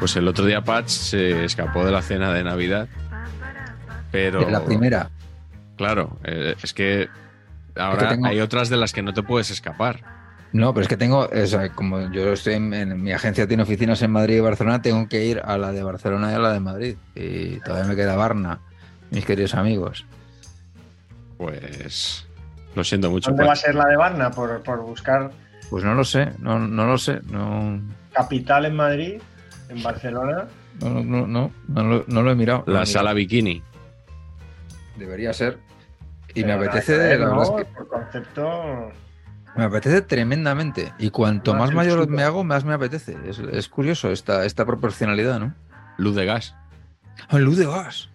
Pues el otro día Patch se escapó de la cena de Navidad. Pero. La primera. Claro, eh, es que ahora Es que tengo- hay otras de las que no te puedes escapar. No, pero es que tengo, o sea, como yo estoy en, en- mi agencia tiene oficinas en Madrid y Barcelona, tengo que ir a la de Barcelona y a la de Madrid. Y todavía me queda Varna, mis queridos amigos. Pues. Lo siento mucho. ¿Dónde va a ser la de Varna? Por, por buscar Pues no lo sé, no, no lo sé, no, capital en Madrid, en Barcelona. no, no, no, no lo, no lo he mirado. La sala bikini. Debería ser. Y me Pero nada apetece, la verdad ¿no? es que Por concepto. me apetece tremendamente. Y cuanto Más mayor me hago, más me apetece. Es, es curioso esta, esta proporcionalidad, ¿no? Luz de gas. Ah, luz de gas.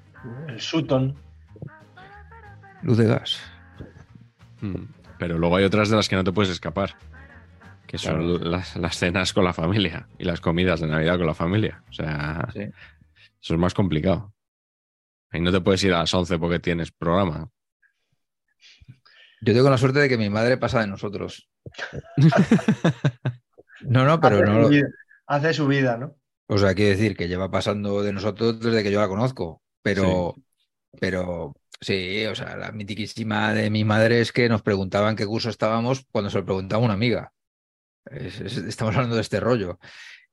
El Sutton. Luz de gas. Mm. Pero luego hay otras de las que no te puedes escapar. Que son Claro. las, las cenas con la familia y las comidas de Navidad con la familia. O sea, Sí. eso es más complicado. Ahí no te puedes ir a las 11 porque tienes programa. Yo tengo la suerte de que mi madre pasa de nosotros. No, no, pero hace, no. su vida, hace su vida, ¿no? O sea, quiere decir que lleva pasando de nosotros desde que yo la conozco. Pero, pero sí, o sea, la mitiquísima de mi madre es que nos preguntaban qué curso estábamos cuando se lo preguntaba una amiga. Es- es- estamos hablando de este rollo.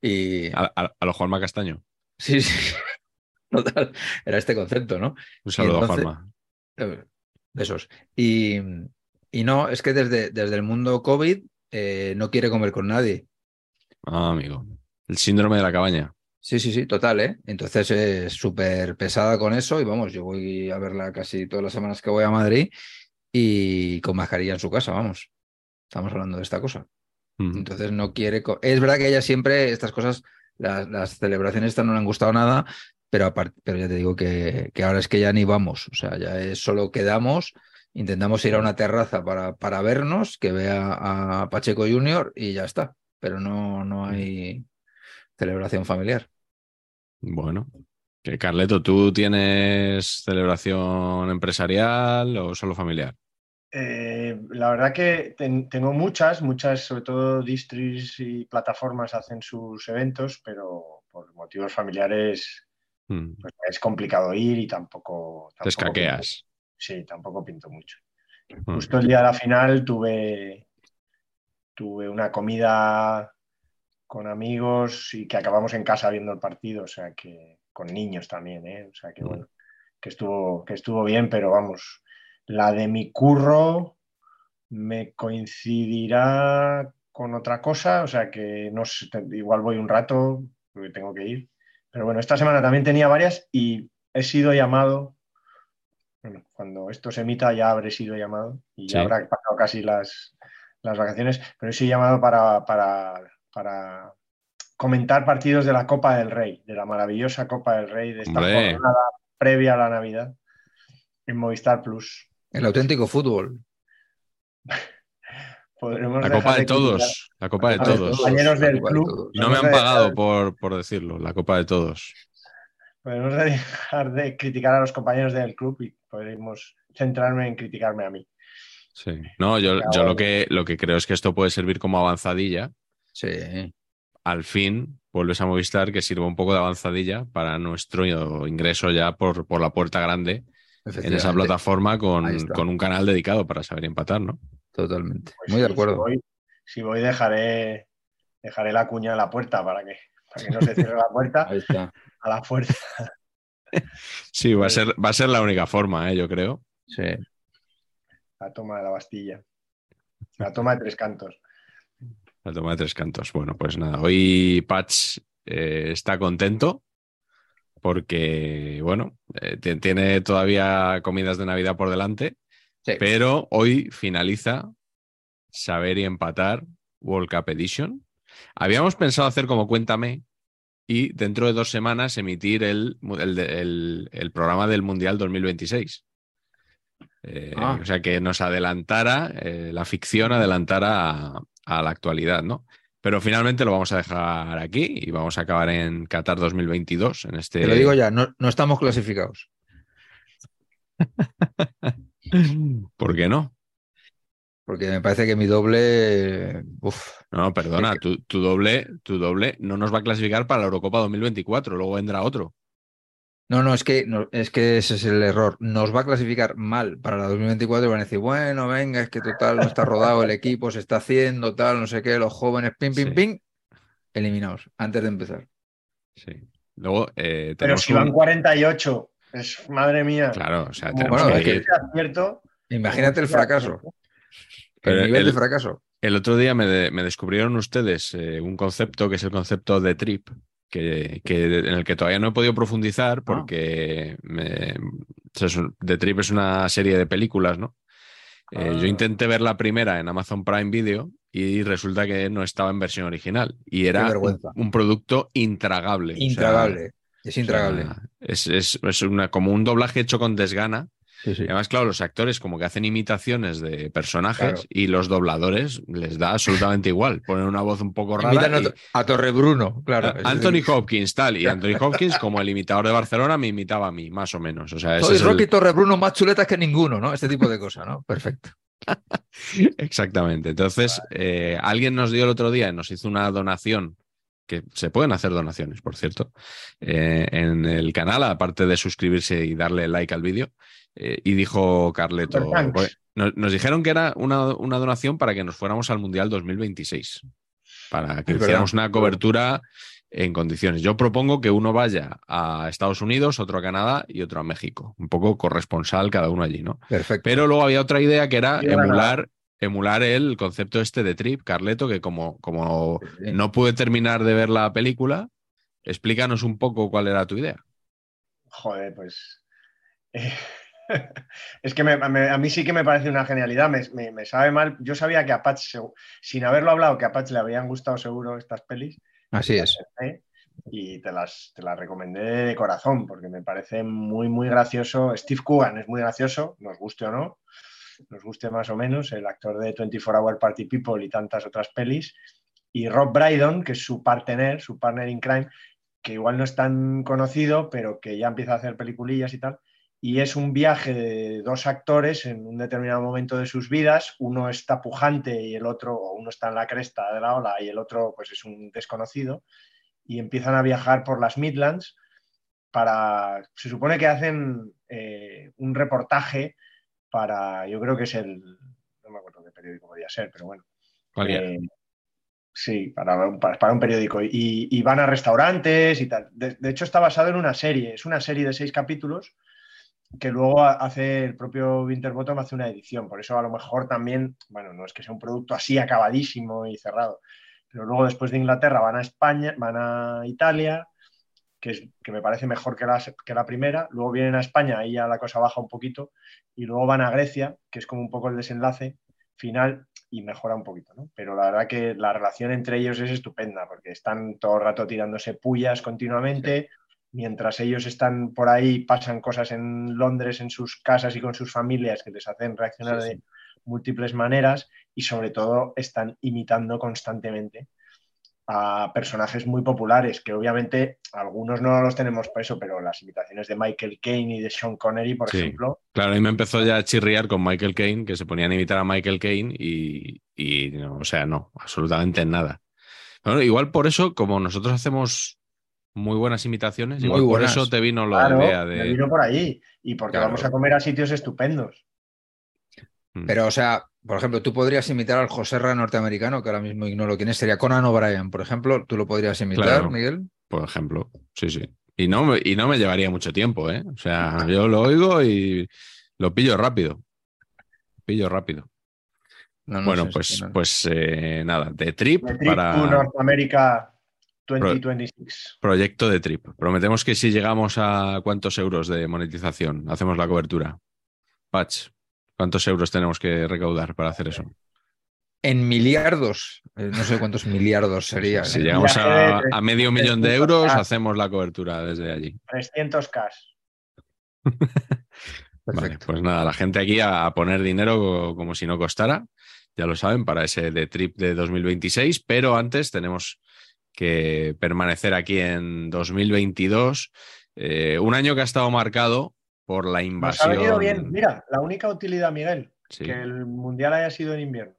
Y A, a- a lo Juanma Castaño. sí, sí. Total, era este concepto, ¿no? Un saludo entonces- a Juanma. Eh, Besos. Y, y no, es que desde, desde el mundo COVID eh, no quiere comer con nadie. Ah, amigo. El síndrome de la cabaña. Sí, sí, sí, total, ¿eh? Entonces es súper pesada con eso y vamos, yo voy a verla casi todas las semanas que voy a Madrid y con mascarilla en su casa, vamos. Estamos hablando de esta cosa. Mm. Entonces no quiere... Es verdad que ella siempre, estas cosas, las, las celebraciones estas no le han gustado nada, pero, aparte, pero ya te digo que, que ahora es que ya ni vamos, o sea, ya es solo quedamos, intentamos ir a una terraza para, para vernos, que vea a Pacheco Junior y ya está, pero no, no hay celebración familiar. Bueno. Que Carleto, ¿tú tienes celebración empresarial o solo familiar? Eh, la verdad que ten- tengo muchas, muchas, sobre todo distris y plataformas hacen sus eventos, pero por motivos familiares Mm. pues, es complicado ir y tampoco. Te escaqueas. pinto- sí, tampoco pinto mucho. Mm. Justo el día de la final tuve, tuve una comida con amigos y que acabamos en casa viendo el partido, o sea que con niños también, ¿eh? O sea que Mm. bueno, que estuvo, que estuvo bien, pero vamos, la de mi curro me coincidirá con otra cosa, o sea que no sé, igual voy un rato, porque tengo que ir. Pero bueno, esta semana también tenía varias y he sido llamado, bueno, cuando esto se emita ya habré sido llamado y ya habrá pasado casi las, las vacaciones, pero he sido llamado para, para, para comentar partidos de la Copa del Rey, de la maravillosa Copa del Rey, de esta Hombre. jornada previa a la Navidad en Movistar Plus. El auténtico fútbol. Podremos La copa de todos. La copa de los todos. compañeros del de club. No me han pagado dejar- por, por decirlo. La copa de todos. podemos dejar de criticar a los compañeros del club y podemos centrarme en criticarme a mí. Sí. No, yo, yo lo, que, lo que creo es que esto puede servir como avanzadilla. Sí. Al fin vuelves a Movistar que sirva un poco de avanzadilla para nuestro ingreso ya por, por la puerta grande en esa plataforma con, con, un canal dedicado para saber empatar, ¿no? Totalmente. Pues Muy de acuerdo. Si voy, dejaré, dejaré la cuña a la puerta para que, para que no se cierre la puerta. Ahí está. A la fuerza. Sí, va a ser, va a ser la única forma, ¿eh? yo creo. Sí. La toma de la Bastilla. La toma de tres cantos. La toma de tres cantos. Bueno, pues nada, hoy Patch eh, está contento porque, bueno, eh, tiene todavía comidas de Navidad por delante, pero hoy finaliza Saber y Empatar World Cup Edition. Habíamos pensado hacer como Cuéntame y dentro de dos semanas emitir el, el, programa del Mundial 2026. Eh, ah. O sea, que nos adelantara, eh, la ficción adelantara a, a la actualidad, ¿no? Pero finalmente lo vamos a dejar aquí y vamos a acabar en Qatar 2022. En este... Te lo digo ya, no, estamos clasificados. ¿Por qué no? Porque me parece que mi doble. No, perdona, tu, doble, tu doble no nos va a clasificar para la Eurocopa 2024, luego vendrá otro. No, no, es que, es que ese es el error. Nos va a clasificar mal para la 2024 y van a decir, bueno, venga, es que total no está rodado el equipo, se está haciendo, tal, no sé qué, los jóvenes, ping, ping, ping, eliminados antes de empezar. Sí. Luego, eh, Pero si van 48, es madre mía. Claro, o sea, tenemos que, Imagínate el fracaso. el nivel de fracaso. El otro día me, descubrieron ustedes eh, un concepto que es el concepto de trip, que, en el que todavía no he podido profundizar ah. porque The Trip es una serie de películas, ¿no? Eh, yo ah. intenté ver la primera en Amazon Prime Video y resulta que no estaba en versión original y era un, producto intragable. Intragable. es intragable. es, es, una, como un doblaje hecho con desgana Además, claro, los actores como que hacen imitaciones de personajes y los dobladores les da absolutamente igual. Ponen una voz un poco rara. A, Torre Bruno, claro. Anthony Hopkins, tal. Y Anthony Hopkins, como el imitador de Barcelona, me imitaba a mí, más o menos. O sea, Soy Rocky Torre Bruno más chuletas que ninguno, ¿no? Este tipo de cosas, ¿no? Perfecto. Exactamente. Entonces, eh, alguien nos dio el otro día, nos hizo una donación que se pueden hacer donaciones, por cierto, eh, en el canal, aparte de suscribirse y darle like al vídeo. Eh, y dijo Carleto, nos, dijeron que era una, donación para que nos fuéramos al Mundial 2026, para que hiciéramos una cobertura en condiciones. Yo propongo que uno vaya a Estados Unidos, otro a Canadá y otro a México, un poco corresponsal cada uno allí, ¿no? Perfecto. Pero luego había otra idea que era emular emular el concepto este de Trip, Carleto, que como, como no pude terminar de ver la película, explícanos un poco cuál era tu idea. Joder, pues eh, es que a mí sí que me parece una genialidad, me, sabe mal. Yo sabía que a Patch, sin haberlo hablado, que a Patch le habían gustado seguro estas pelis. Así es. Y te las, te las recomendé de corazón, porque me parece muy, muy gracioso. Steve Coogan es muy gracioso, nos guste o no, nos guste más o menos, el actor de 24 Hour Party People y tantas otras pelis. Y Rob Brydon, que es su partner, su partner in crime, que igual no es tan conocido, pero que ya empieza a hacer peliculillas y tal y es un viaje de dos actores en un determinado momento de sus vidas. Uno está pujante y el otro, o uno está en la cresta de la ola y el otro pues es un desconocido. Y empiezan a viajar por las Midlands para, se supone que hacen un reportaje para, yo creo que es el, no me acuerdo qué periódico podía ser, pero bueno. Eh, sí, para, para, un periódico. Y, van a restaurantes y tal. de, hecho, está basado en una serie. Es una serie de seis capítulos que luego hace el propio Winterbottom hace una edición. Por eso a lo mejor también, bueno, no es que sea un producto así acabadísimo y cerrado, pero luego después de Inglaterra van a España, van a Italia, que, es, que me parece mejor que la, que la primera, luego vienen a España, ahí ya la cosa baja un poquito, y luego van a Grecia, que es como un poco el desenlace final y mejora un poquito, ¿no? Pero la verdad que la relación entre ellos es estupenda, porque están todo el rato tirándose pullas continuamente mientras ellos están por ahí, pasan cosas en Londres, en sus casas y con sus familias que les hacen reaccionar de múltiples maneras y sobre todo están imitando constantemente a personajes muy populares, que obviamente algunos no los tenemos por eso, pero las imitaciones de Michael Caine y de Sean Connery, por Sí. ejemplo, Claro, y me empezó ya a chirriar con Michael Caine, que se ponían a imitar a Michael Caine y, y no, o sea, no, absolutamente nada. Bueno, igual por eso, como nosotros hacemos muy buenas imitaciones, Muy igual por buenas. eso te vino lo claro, de idea me de... vino por ahí. Y porque Claro. vamos a comer a sitios estupendos. Mm. Pero, o sea, por ejemplo, tú podrías imitar al Joserra norteamericano, que ahora mismo ignoro quién es, sería Conan O'Brien, por ejemplo, tú lo podrías imitar, Claro. Miguel. por ejemplo. Sí, sí. Y no, me- y no me llevaría mucho tiempo, ¿eh? O sea, yo lo oigo y lo pillo rápido. Pillo rápido. No, no bueno, sé, pues, no- pues eh, nada, de Trip The Trip para Norteamérica 2026. proyecto de Trip. Prometemos que si llegamos a cuántos euros de monetización, hacemos la cobertura. Patch, ¿cuántos euros tenemos que recaudar para hacer eso? En miliardos, eh, no sé cuántos miliardos sería. Si ¿eh? llegamos a, medio millón de 300K. euros, hacemos la cobertura desde allí. 300K. Vale, pues nada, la gente aquí a, a poner dinero co- como si no costara, ya lo saben, para ese de trip de 2026, pero antes tenemos que permanecer aquí en 2022, eh, un año que ha estado marcado por la Nos ha invasión. venido bien. Mira, la única utilidad, Miguel, Sí, que el mundial haya sido en invierno.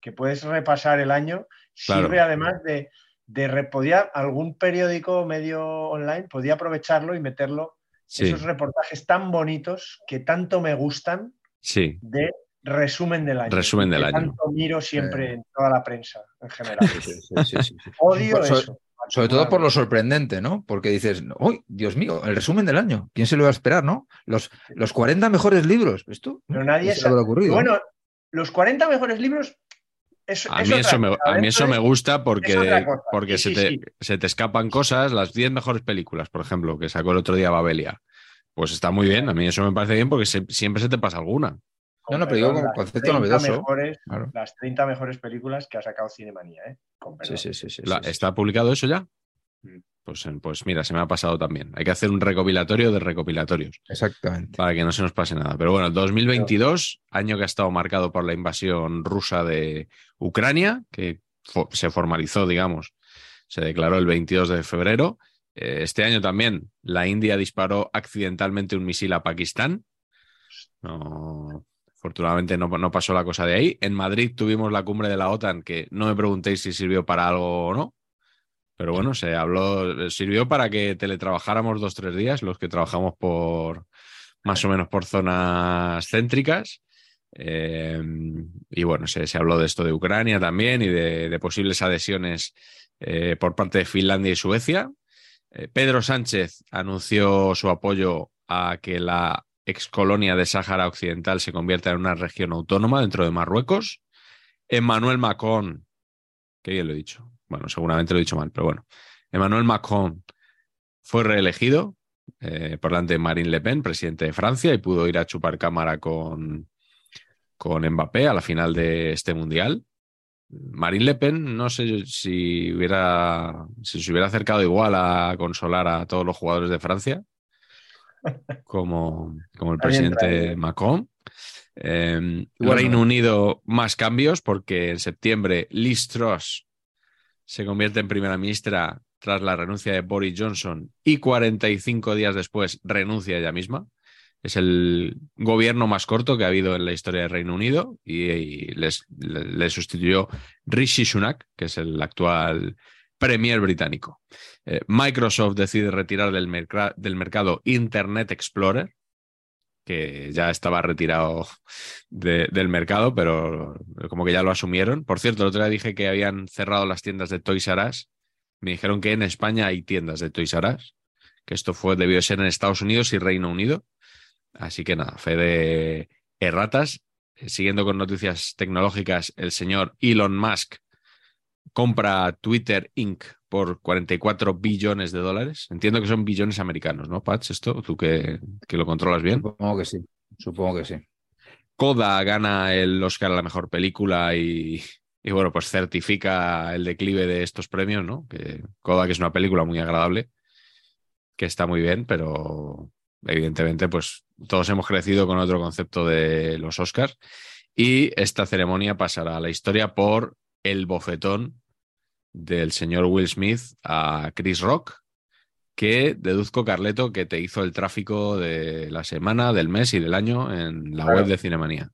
Que puedes repasar el año. Claro. Sirve además de, de podía- algún periódico medio online podía aprovecharlo y meterlo. sí, Esos reportajes tan bonitos que tanto me gustan sí, de resumen del año. Resumen del año. Tanto miro siempre Eh. en toda la prensa en general. Sí, sí, sí, sí, sí. Odio Por- eso. Sobre todo por lo sorprendente, ¿no? Porque dices, uy, Dios mío, el resumen del año. ¿Quién se lo iba a esperar, no? Los, los 40 mejores libros. ¿Esto? Pero nadie se sabe. ocurrido. Bueno, los 40 mejores libros. Es, A es mí, otra eso me, a mí eso me gusta porque, porque Sí, se, sí, te, sí. se te escapan cosas, las 10 mejores películas, por ejemplo, que sacó el otro día Babelia. Pues está muy bien, a mí eso me parece bien porque se- siempre se te pasa alguna. No, no, pero digo como concepto 30 novedoso. mejores- Claro. las 30 mejores películas que ha sacado Cinemanía, ¿eh? Con Sí, sí, sí. sí, La- sí, sí. ¿Está publicado eso ya? Mm. Pues, eh, pues mira, se me ha pasado también. Hay que hacer un recopilatorio de recopilatorios Exactamente. para que no se nos pase nada. Pero bueno, 2022, año que ha estado marcado por la invasión rusa de Ucrania, que fo- se formalizó, digamos, se declaró el 22 de febrero. Eh, Este año también la India disparó accidentalmente un misil a Pakistán. No, afortunadamente no, no pasó la cosa de ahí. En Madrid tuvimos la cumbre de la OTAN, que no me preguntéis si sirvió para algo o no. Pero bueno, se habló, sirvió para que teletrabajáramos dos, tres días, los que trabajamos por más o menos por zonas céntricas. Eh, y bueno, se, se habló de esto de Ucrania también y de, posibles adhesiones eh, por parte de Finlandia y Suecia. Eh, Pedro Sánchez anunció su apoyo a que la excolonia de Sáhara Occidental se convierta en una región autónoma dentro de Marruecos. Emmanuel Macron, que bien lo he dicho, bueno, seguramente lo he dicho mal, pero bueno, Emmanuel Macron fue reelegido eh, por delante de Marine Le Pen, presidente de Francia, y pudo ir a chupar cámara con, con Mbappé a la final de este mundial. Marine Le Pen, no sé si hubiera si se hubiera acercado igual a consolar a todos los jugadores de Francia como, como el presidente. Macron. Eh, bueno. Reino Unido, más cambios, porque en septiembre Liz Truss se convierte en primera ministra tras la renuncia de Boris Johnson y 45 días después renuncia ella misma. Es el gobierno más corto que ha habido en la historia del Reino Unido y, y les, le, le sustituyó Rishi Sunak, que es el actual premier británico. Eh, Microsoft decide retirar del, del mercado Internet Explorer, que ya estaba retirado de, del mercado, pero como que ya lo asumieron. Por cierto, el otro día dije que habían cerrado las tiendas de Toys R Us. Me dijeron que en España hay tiendas de Toys R Us, que esto fue, debió de ser en Estados Unidos y Reino Unido. Así que nada, fe de erratas. Siguiendo con noticias tecnológicas, el señor Elon Musk compra Twitter Inc. por 44 billones de dólares. Entiendo que son billones americanos, ¿no, Patch? Esto, tú que, que lo controlas bien. Supongo que sí. Supongo que sí. Coda gana el Oscar a la mejor película y, y, bueno, pues certifica el declive de estos premios, ¿no? Que Coda, que es una película muy agradable, que está muy bien, pero evidentemente, pues todos hemos crecido con otro concepto de los Oscars. Y esta ceremonia pasará a la historia por el bofetón del señor Will Smith a Chris Rock, que deduzco, Carleto, que te hizo el tráfico de la semana, del mes y del año en la Claro. web de Cinemanía.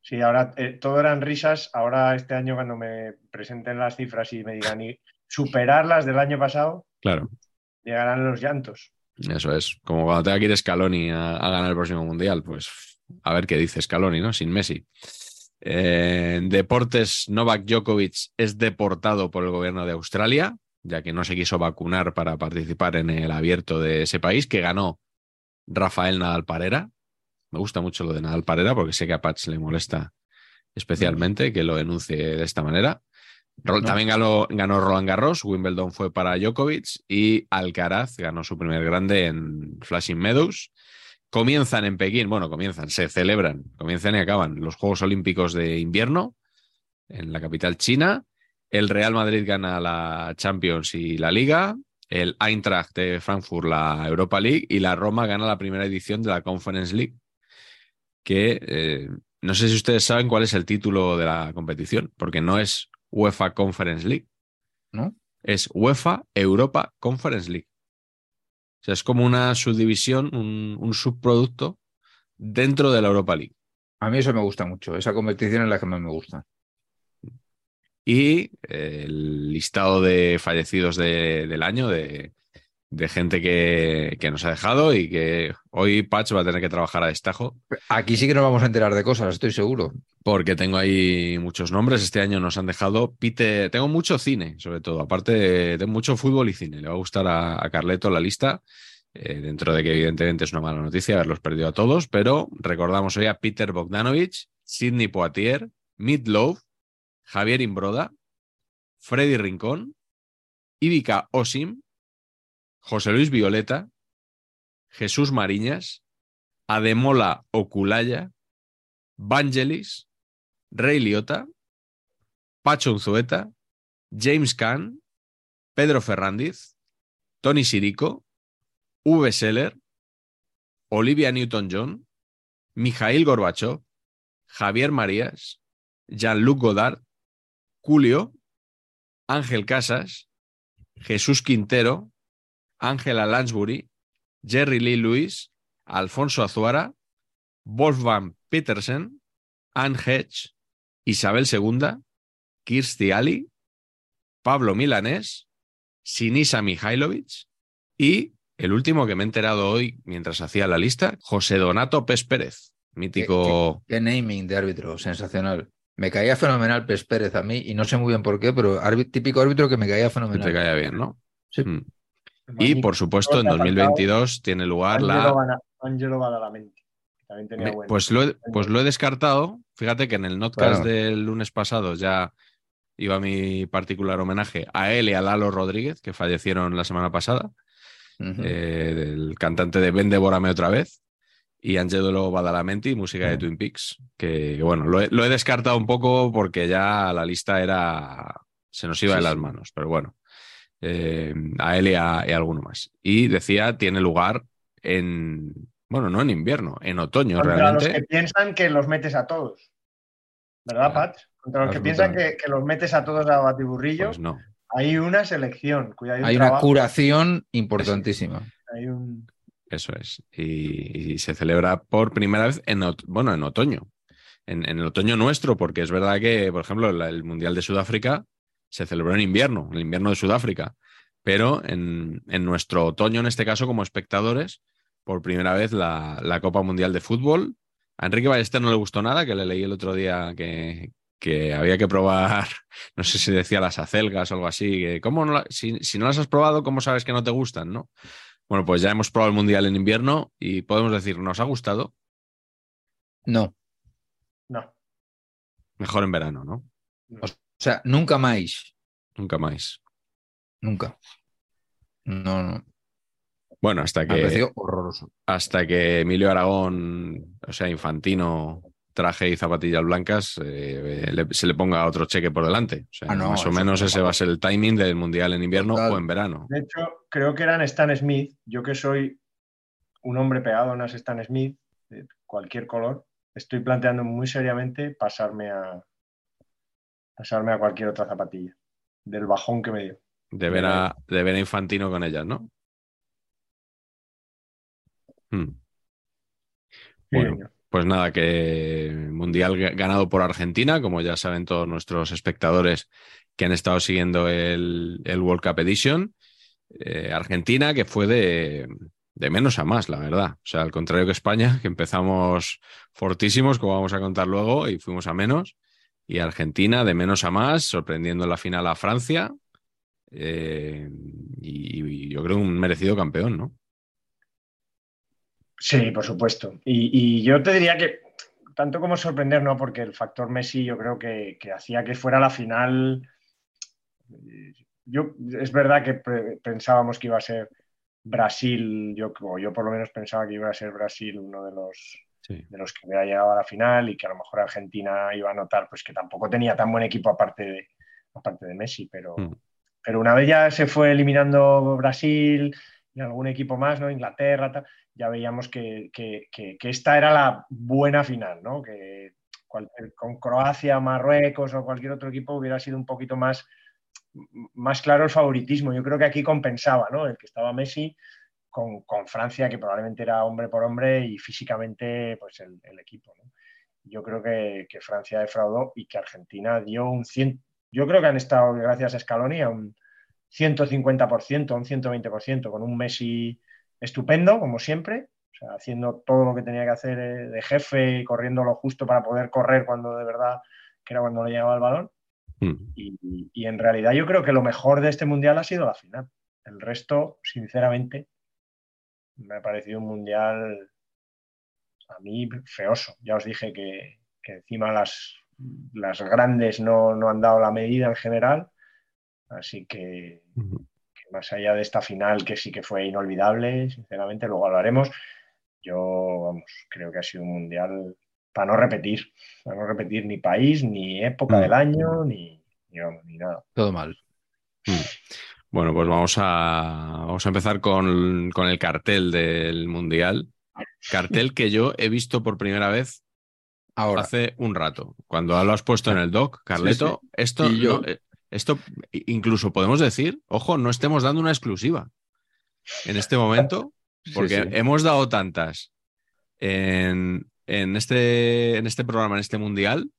Sí, ahora eh, todo eran risas. Ahora este año cuando me presenten las cifras y me digan y superar las del año pasado, Claro, llegarán los llantos. eso es. Como cuando tenga que ir Scaloni a, a ganar el próximo mundial, pues a ver qué dice Scaloni, ¿no? Sin Messi. Eh, en deportes, Novak Djokovic es deportado por el gobierno de Australia, ya que no se quiso vacunar para participar en el abierto de ese país, que ganó Rafael Nadal Parera. Me gusta mucho lo de Nadal Parera porque sé que a Patch le molesta especialmente que lo denuncie de esta manera. No. También ganó, ganó Roland Garros, Wimbledon fue para Djokovic y Alcaraz ganó su primer grande en Flashing Meadows. Comienzan en Pekín, bueno, comienzan, se celebran, comienzan y acaban los Juegos Olímpicos de invierno en la capital china. El Real Madrid gana la Champions y la Liga. El Eintracht de Frankfurt la Europa League y la Roma gana la primera edición de la Conference League. Que eh, no sé si ustedes saben cuál es el título de la competición, porque no es UEFA Conference League, ¿no? es UEFA Europa Conference League. O sea, es como una subdivisión, un, un subproducto dentro de la Europa League. A mí eso me gusta mucho. Esa competición es la que más me gusta. Y el listado de fallecidos de- del año, de, de gente que, que nos ha dejado y que hoy Patch va a tener que trabajar a destajo Aquí sí que nos vamos a enterar de cosas, estoy seguro. porque tengo ahí muchos nombres. Este año nos han dejado Peter. Tengo mucho cine, sobre todo. Aparte, de- mucho fútbol y cine. Le va a gustar a, a Carleto la lista. eh, dentro de que, evidentemente, es una mala noticia haberlos perdido a todos. Pero recordamos hoy a Peter Bogdanovich, Sidney Poitier, Midlove, Javier Imbroda, Freddy Rincón, Ivica Osim, José Luis Violeta, Jesús Mariñas, Ademola Oculaya, Vangelis, Rey Liotta, Pacho Unzueta, James Caan, Pedro Ferrandiz, Tony Sirico, V. Seller, Olivia Newton-John, Mijail Gorbachev, Javier Marías, Jean-Luc Godard, Julio, Ángel Casas, Jesús Quintero, Ángela Lansbury, Jerry Lee Lewis, Alfonso Azuara, Wolfgang Petersen, Anne Hedge, Isabel II, Kirstie Ali, Pablo Milanés, Sinisa Mihailovic y el último que me he enterado hoy mientras hacía la lista, José Donato Pes Pérez, mítico. Qué naming de árbitro, sensacional. Me caía fenomenal Pes Pérez a mí y no sé muy bien por qué, pero típico árbitro que me caía que fenomenal. te caía bien, ¿no? Sí. Mm. Y por supuesto, en Te ha faltado 2022 tiene lugar la. Angelo, Badalamenti, también tenía Me-. Pues lo, he, pues lo he descartado. Fíjate que en el notcast Claro. del lunes pasado ya iba mi particular homenaje a él y a Lalo Rodríguez, que fallecieron la semana pasada, Ujú. eh, del cantante de Ven, devórame otra vez, y Angelo Badalamenti, música de Twin Peaks, que, que bueno, lo he, lo he descartado un poco porque ya la lista era se nos iba Sí, de las manos, pero bueno, eh, a él y a, y a alguno más. Y decía, tiene lugar en, bueno, no en invierno, en otoño Contra realmente. los que piensan que los metes a todos. ¿Verdad, Claro. Pat? Contra los que piensan que, que los metes a todos a batiburrillo, Pues no. hay una selección. Cuidado, Hay una curación importantísima. Hay un... Eso es. Y, y se celebra por primera vez en, bueno, en otoño. En, en el otoño nuestro, porque es verdad que, por ejemplo, la- el Mundial de Sudáfrica se celebró en invierno, en el invierno de Sudáfrica. Pero en, en nuestro otoño, en este caso, como espectadores, por primera vez la, la Copa Mundial de Fútbol. A Enrique Ballester no le gustó nada, que le leí el otro día que, que había que probar, no sé si decía las acelgas o algo así. Que, ¿cómo no la- si, si no las has probado, ¿cómo sabes que no te gustan? ¿no? Bueno, pues ya hemos probado el Mundial en invierno y podemos decir, ¿nos ha gustado? No. No. Mejor en verano, ¿no? O sea, nunca más. Nunca más. Nunca. No, no. Bueno, hasta Me que, horroroso. hasta que Emilio Aragón, o sea, infantino, traje y zapatillas blancas, eh, le- se le ponga otro cheque por delante. O sea, Ah, no, más o menos no, ese va a ser el timing del Mundial en invierno Total. o en verano. De hecho, creo que eran Stan Smith. Yo que soy un hombre pegado a unas Stan Smith de cualquier color, estoy planteando muy seriamente pasarme a pasarme a cualquier otra zapatilla. del bajón que me dio. De ver a, de ver a Infantino con ellas, ¿no? Hmm. Bueno, pues nada, que Mundial ganado por Argentina, como ya saben todos nuestros espectadores que han estado siguiendo el, el World Cup Edition. Eh, Argentina, que fue de, de, menos a más, la verdad. O sea, al contrario que España, que empezamos fortísimos, como vamos a contar luego, y fuimos a menos. Y Argentina, de menos a más, sorprendiendo en la final a Francia. Eh, y, y yo creo un merecido campeón, ¿no? Sí, por supuesto. Y, yo te diría que tanto como sorprender, no, porque el factor Messi yo creo que, hacía que fuera la final. Yo, es verdad que pensábamos que iba a ser Brasil, yo, yo por lo menos pensaba que iba a ser Brasil uno de los, de los que hubiera llegado a la final y que a lo mejor Argentina iba a notar pues, que tampoco tenía tan buen equipo aparte de, aparte de Messi, pero, mm. pero una vez ya se fue eliminando Brasil y algún equipo más, ¿no? Inglaterra, tal, ya veíamos que, esta era la buena final, ¿no? Que con Croacia, Marruecos o cualquier otro equipo hubiera sido un poquito más, más claro el favoritismo. Yo creo que aquí compensaba, ¿no? El que estaba Messi con, Francia, que probablemente era hombre por hombre y físicamente, pues el, equipo, Yo creo que, Francia defraudó y que Argentina dio un 100. Yo creo que han estado, gracias a Scaloni, a un 150%, un 120%, con un Messi estupendo, como siempre, o sea, haciendo todo lo que tenía que hacer eh, de jefe y corriendo lo justo para poder correr cuando de verdad, que era cuando le llegaba el balón. Hmm. Y, en realidad yo creo que lo mejor de este mundial ha sido la final. El resto, sinceramente, me ha parecido un mundial a mí feoso. Ya os dije que, encima las, las grandes no, no, han dado la medida en general. Así que, más allá de esta final que sí que fue inolvidable, sinceramente, luego hablaremos, yo vamos, creo que ha sido un mundial para no repetir, para no repetir ni país, ni época mm. del año, ni, ni, nada. Todo mal. Mm. Bueno, pues vamos a, vamos a empezar con, el cartel del Mundial. Cartel que yo he visto por primera vez Ahora. hace un rato. Cuando lo has puesto en el doc, Carleto, esto yo... Eh, esto incluso podemos decir, ojo, no estemos dando una exclusiva en este momento, porque hemos dado tantas en, este, en este programa, en este mundial,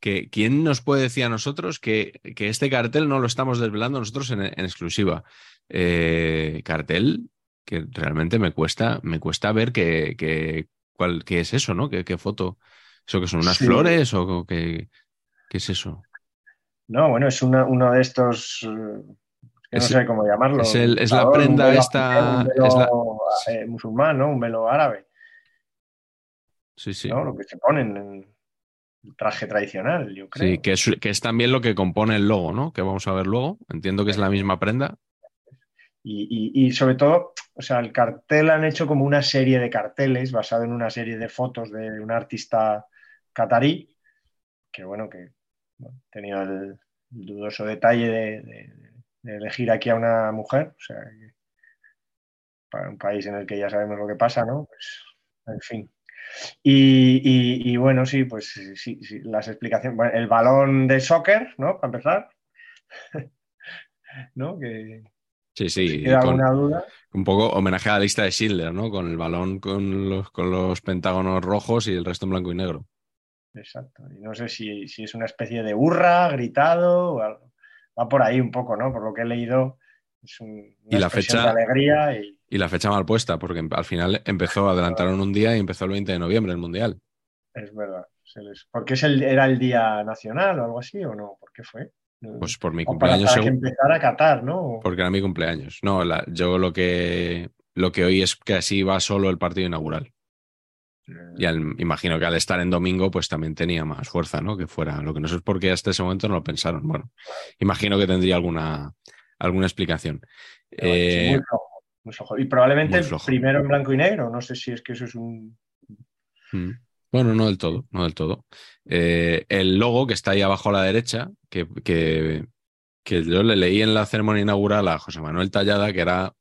que ¿quién nos puede decir a nosotros que, este cartel no lo estamos desvelando nosotros en, exclusiva? Eh, cartel que realmente me cuesta, me cuesta ver qué cuál, qué es eso, ¿no? ¿Qué, foto? ¿Eso que son unas flores o qué, qué es eso? No, bueno, es uno de estos, eh, que no sé cómo llamarlo. Es, la prenda esta... Un velo, eh, musulmán, ¿no? Un velo árabe. Sí, sí. ¿no? Lo que se ponen en traje tradicional, yo creo. Sí, que es, que es también lo que compone el logo, ¿no? Que vamos a ver luego. Entiendo que es la misma prenda. Y, y, sobre todo, o sea, el cartel han hecho como una serie de carteles basado en una serie de fotos de un artista catarí, que bueno, que he tenido el, dudoso detalle de, elegir aquí a una mujer, o sea, para un país en el que ya sabemos lo que pasa, ¿no? Pues, en fin. Y, bueno, sí, pues sí, sí, las explicaciones. Bueno, el balón de soccer, ¿no? Para empezar. ¿No? Que, sí, sí. Con, duda. Un poco homenaje a la lista de Schindler, ¿no? Con el balón con los, con los pentágonos rojos y el resto en blanco y negro. Exacto. Y no sé si, es una especie de hurra, gritado, o algo. va por ahí un poco, ¿no? Por lo que he leído, es un, y la fecha, de alegría. Y... la fecha mal puesta, porque al final empezó, adelantaron un día y empezó el 20 de noviembre el Mundial. Es verdad. ¿Por qué era el Día Nacional o algo así o no? ¿Por qué fue? Pues por mi cumpleaños. Para, que a catar, ¿no? Porque era mi cumpleaños. No, yo lo que, lo que oí es que así va solo el partido inaugural. Y imagino que al estar en domingo, pues también tenía más fuerza, ¿no? Que fuera. Lo que no sé es por qué hasta ese momento no lo pensaron. Bueno, imagino que tendría alguna, alguna explicación. Eh, y probablemente primero en blanco y negro. No sé si es que eso es un. Mm. Bueno, no del todo, no del todo. Eh, el logo que está ahí abajo a la derecha, que, que, que yo le leí en la ceremonia inaugural a José Manuel Tallada, que era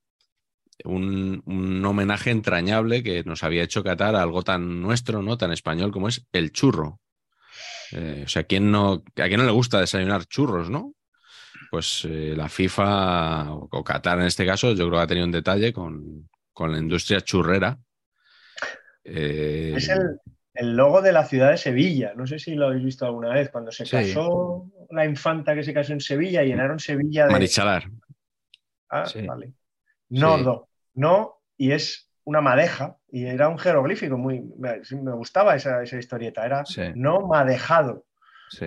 un, homenaje entrañable que nos había hecho catar algo tan nuestro, ¿no? Tan español como es el churro. Eh, o sea, ¿quién no, ¿a quién no le gusta desayunar churros, no? Pues eh, la FIFA o Qatar en este caso, yo creo que ha tenido un detalle con, con la industria churrera. Eh, es el, el, logo de la ciudad de Sevilla. No sé si lo habéis visto alguna vez. Cuando se casó la infanta que se casó en Sevilla, llenaron Sevilla de. Marichalar. Ah, vale. No, no, y es una madeja, y era un jeroglífico muy. Me, gustaba esa, esa historieta, era no madejado.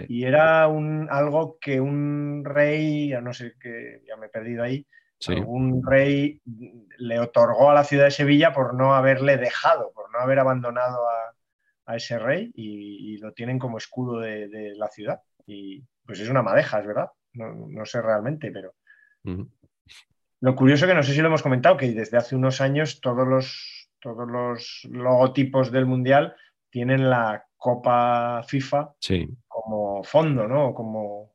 Y era un, algo que un rey, ya no sé qué, ya me he perdido ahí, un rey le otorgó a la ciudad de Sevilla por no haberle dejado, por no haber abandonado a, ese rey y, lo tienen como escudo de, la ciudad. Y pues es una madeja, es verdad. No, sé realmente, pero. Lo curioso que no sé si lo hemos comentado, que desde hace unos años todos los, todos los logotipos del Mundial tienen la Copa FIFA como fondo, ¿no? Como,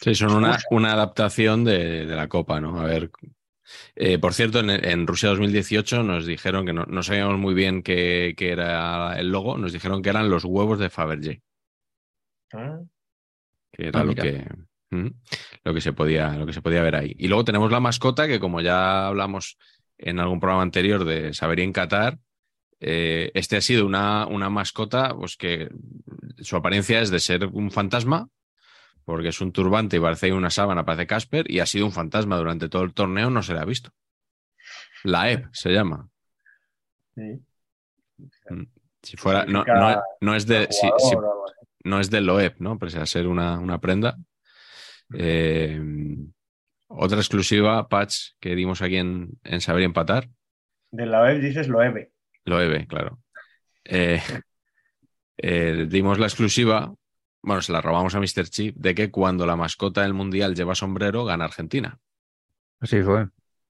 Sí, son una, una adaptación de, la Copa, ¿no? A ver. Eh, por cierto, en, Rusia 2018 nos dijeron que no, sabíamos muy bien qué, era el logo, nos dijeron que eran los huevos de Fabergé. Ah. Que era ah, lo que. Lo que, se podía, lo que se podía ver ahí. Y luego tenemos la mascota, que como ya hablamos en algún programa anterior de Saber en Qatar, eh, este ha sido una, una mascota pues que su apariencia es de ser un fantasma, porque es un turbante y parece una sábana, parece Casper, y ha sido un fantasma durante todo el torneo, no se le ha visto. La EP se llama. Sí. Mm. Si fuera, no, es de, no es de Loeb, ¿no? Pese a ser una, una prenda. Eh, otra exclusiva, patch, que dimos aquí en, en Saber Empatar. De la web dices Loewe. Loewe, claro. Eh, eh, dimos la exclusiva bueno, se la robamos a Mr. Chip, de que cuando la mascota del Mundial lleva sombrero, gana Argentina. Así fue.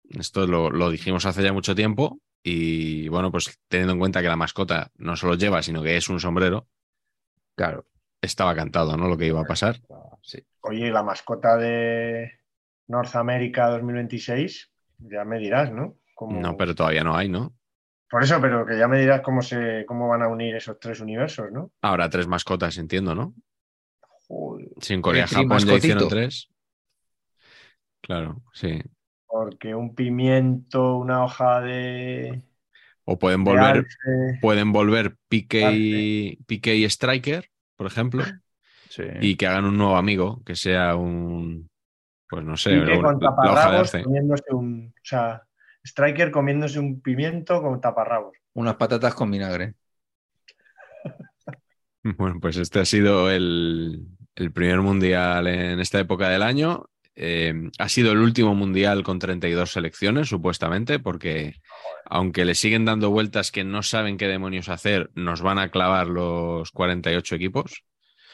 Esto lo, dijimos hace ya mucho tiempo y bueno, pues teniendo en cuenta que la mascota no solo lleva, sino que es un sombrero, claro, estaba cantado, ¿no? Lo que iba a pasar. Sí. Oye, la mascota de Norteamérica 2026, ya me dirás, ¿no? No, pero todavía no hay, ¿no? Por eso, pero que ya me dirás cómo, se, cómo van a unir esos tres universos, ¿no? Ahora tres mascotas, entiendo, ¿no? Sin Corea, Japón ya hicieron tres. Claro, sí. Porque un pimiento, una hoja de. O pueden volver, pueden volver Pique y, Striker, por ejemplo. Y que hagan un nuevo amigo, que sea un. Pues no sé, con taparrabos comiéndose un. O sea, Striker comiéndose un pimiento con taparrabos. Unas patatas con vinagre. Bueno, pues este ha sido el, el primer mundial en esta época del año. Eh, ha sido el último mundial con 32 selecciones, supuestamente, porque aunque le siguen dando vueltas que no saben qué demonios hacer, nos van a clavar los 48 equipos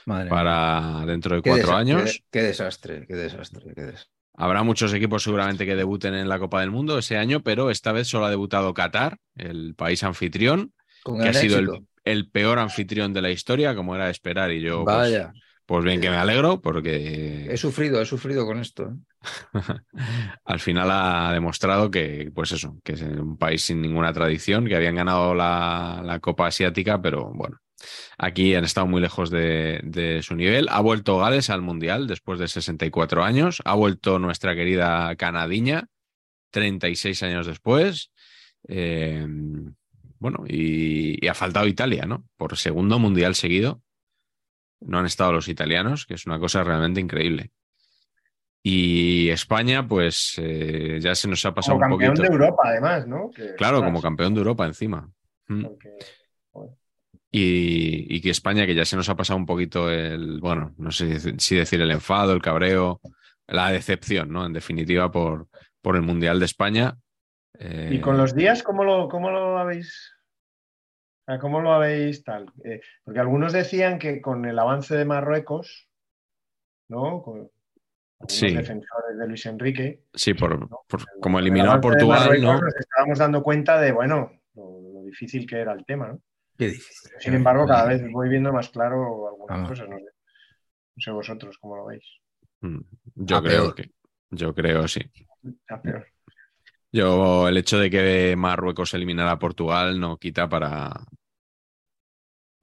para dentro de cuatro años. Qué, desastre, qué desastre, qué desastre. Habrá muchos equipos seguramente que debuten en la Copa del Mundo ese año, pero esta vez solo ha debutado Qatar, el país anfitrión, que ha sido el, peor anfitrión de la historia, como era de esperar. Y yo, pues, Vaya. Pues bien, que me alegro porque... He sufrido, he sufrido con esto. ¿eh? Al final ha demostrado que, pues eso, que es un país sin ninguna tradición, que habían ganado la, Copa Asiática, pero bueno, aquí han estado muy lejos de, su nivel. Ha vuelto Gales al Mundial después de 64 años. Ha vuelto nuestra querida Canadiña, 36 años después. Eh, bueno, y ha faltado Italia, ¿no? Por segundo Mundial seguido no han estado los italianos, que es una cosa realmente increíble. Y España, pues eh, ya se nos ha pasado como un poquito. Campeón de Europa, además, ¿no? claro, como campeón de Europa encima. Mm. Y, que España, que ya se nos ha pasado un poquito el, bueno, no sé si decir el enfado, el cabreo, la decepción, ¿no? En definitiva, por, por el Mundial de España. ¿Y con los días cómo lo, cómo lo habéis ¿Cómo lo habéis tal? Eh, porque algunos decían que con el avance de Marruecos, ¿no? Con algunos defensores de Luis Enrique. Sí, por, como eliminó a Portugal, ¿no? Nos estábamos dando cuenta de, bueno, lo, difícil que era el tema, ¿no? Qué difícil. Sin embargo, cada vez voy viendo más claro algunas cosas, no sé. No sé vosotros cómo lo veis. Mm, yo creo que. Yo creo, sí. Yo, el hecho de que Marruecos eliminara a Portugal no quita para.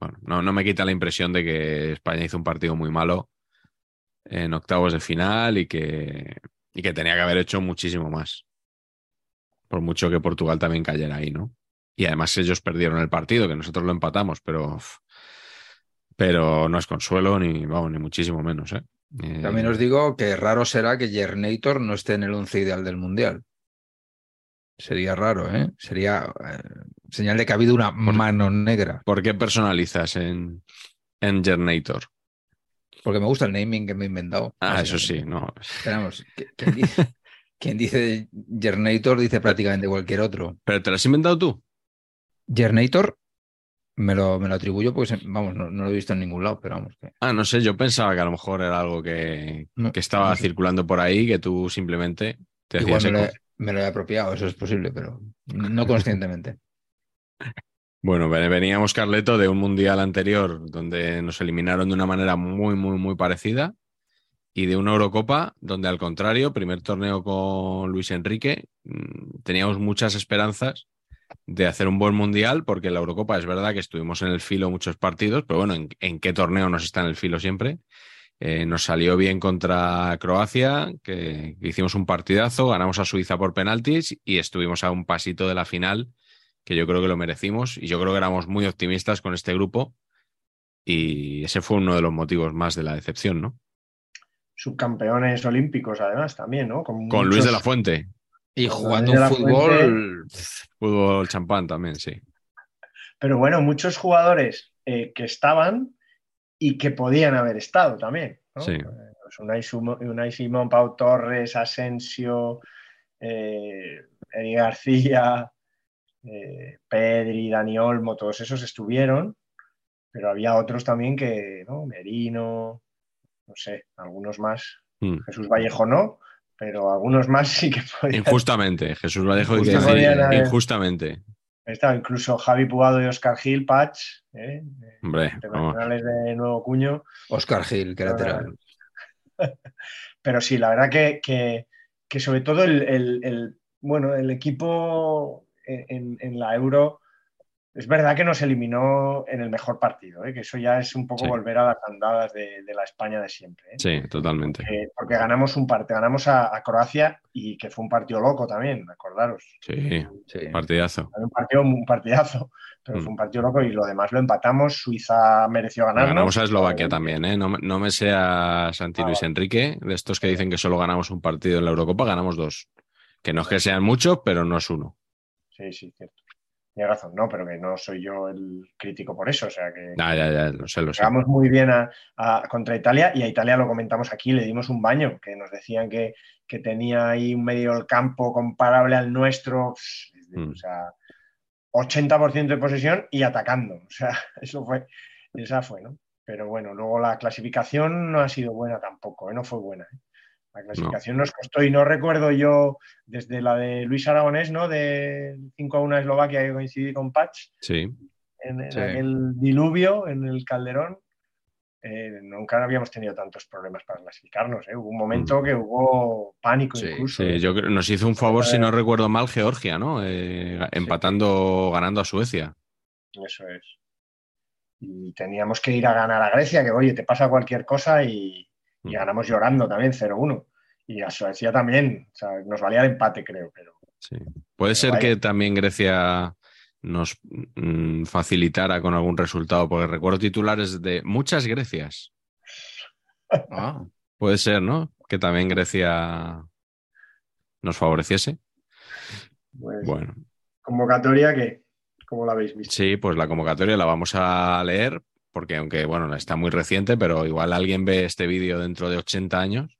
Bueno, no, no me quita la impresión de que España hizo un partido muy malo. en octavos de final y que, y que tenía que haber hecho muchísimo más. Por mucho que Portugal también cayera ahí, ¿no? Y además ellos perdieron el partido, que nosotros lo empatamos, pero, pero no es consuelo ni, vamos, ni muchísimo menos. ¿eh? También os digo que raro será que Jernator no esté en el once ideal del Mundial. Sería raro, ¿eh? Sería eh, señal de que ha habido una mano negra. ¿Por qué personalizas en, en Jernator? Porque me gusta el naming que me he inventado. Ah, eso sí, no. Esperamos, ¿quién dice, quien dice Jernator dice prácticamente cualquier otro. ¿Pero te lo has inventado tú? Jernator me lo, me lo atribuyo porque, vamos, no, no, lo he visto en ningún lado, pero vamos. Que... Ah, no sé, yo pensaba que a lo mejor era algo que, no, que estaba no sé. circulando por ahí, que tú simplemente te Igual hacías me lo, he, me lo he apropiado, eso es posible, pero no conscientemente. Bueno, veníamos, Carleto, de un mundial anterior donde nos eliminaron de una manera muy, muy, muy parecida y de una Eurocopa donde, al contrario, primer torneo con Luis Enrique, mm, teníamos muchas esperanzas de hacer un buen mundial, porque en la Eurocopa es verdad que estuvimos en el filo muchos partidos, pero bueno, ¿en, en qué torneo nos está en el filo siempre? Eh, nos salió bien contra Croacia, que, que, hicimos un partidazo, ganamos a Suiza por penaltis y estuvimos a un pasito de la final, que yo creo que lo merecimos y yo creo que éramos muy optimistas con este grupo y ese fue uno de los motivos más de la decepción, ¿no? Subcampeones olímpicos, además, también, ¿no? Con, con muchos... Luis de la Fuente. Y jugando un fútbol. Fuente... Fútbol champán también, sí. Pero bueno, muchos jugadores eh, que estaban y que podían haber estado también. ¿no? Sí. Pues Unai, Sumo, Unai, Simón, Pau Torres, Asensio, eh, Eri García, eh, Pedri, Dani Olmo, todos esos estuvieron, pero había otros también que, ¿no? Merino, no sé, algunos más. Mm. Jesús Vallejo no, pero algunos más sí que podían. Injustamente, Jesús Vallejo haber... injustamente. Está incluso Javi Pugado y Oscar Gil, Patch, ¿eh? Hombre, internacionales vamos. de Nuevo Cuño. Oscar Gil, que lateral. Pero sí, la verdad que, que, que sobre todo el, el, el, bueno, el equipo en, en, la Euro es verdad que nos eliminó en el mejor partido, ¿eh? que eso ya es un poco sí. volver a las andadas de, de, la España de siempre. ¿eh? Sí, totalmente. Porque, porque, ganamos un partido, ganamos a, a, Croacia y que fue un partido loco también, acordaros. Sí, sí. partidazo. Un, partido, un partidazo, pero mm. fue un partido loco y lo demás lo empatamos. Suiza mereció ganar. Ganamos a Eslovaquia también, ¿eh? No, no me sea Santi Luis ah, Enrique, de estos que dicen que solo ganamos un partido en la Eurocopa, ganamos dos. Que no es que sean muchos, pero no es uno. Sí, sí, cierto. Tienes razón, no, pero que no soy yo el crítico por eso. O sea que. Ya, ya, ya, lo sé, lo sé. Muy bien a, a, contra Italia y a Italia lo comentamos aquí, le dimos un baño, que nos decían que, que tenía ahí un medio del campo comparable al nuestro. Mm. O sea, 80% de posesión y atacando. O sea, eso fue, esa fue, ¿no? Pero bueno, luego la clasificación no ha sido buena tampoco, ¿eh? no fue buena. ¿eh? La clasificación no. nos costó y no recuerdo yo desde la de Luis Aragonés, ¿no? De 5 a 1 a Eslovaquia que coincidí con Patch. Sí. En, en sí. aquel diluvio, en el Calderón. Eh, nunca habíamos tenido tantos problemas para clasificarnos. ¿eh? Hubo un momento mm. que hubo pánico sí, incluso. Sí, yo creo, nos hizo un favor, si no recuerdo mal, Georgia, ¿no? Eh, empatando, ganando a Suecia. Eso es. Y teníamos que ir a ganar a Grecia, que oye, te pasa cualquier cosa y, y ganamos llorando también 0-1. Y a Suecia también, o sea, nos valía el empate, creo. Pero, sí. Puede pero ser vaya. que también Grecia nos mmm, facilitara con algún resultado, porque recuerdo titulares de muchas Grecias. Ah. Puede ser, ¿no? Que también Grecia nos favoreciese. Pues, bueno. Convocatoria que, ¿cómo la habéis visto? Sí, pues la convocatoria la vamos a leer porque aunque, bueno, está muy reciente, pero igual alguien ve este vídeo dentro de 80 años,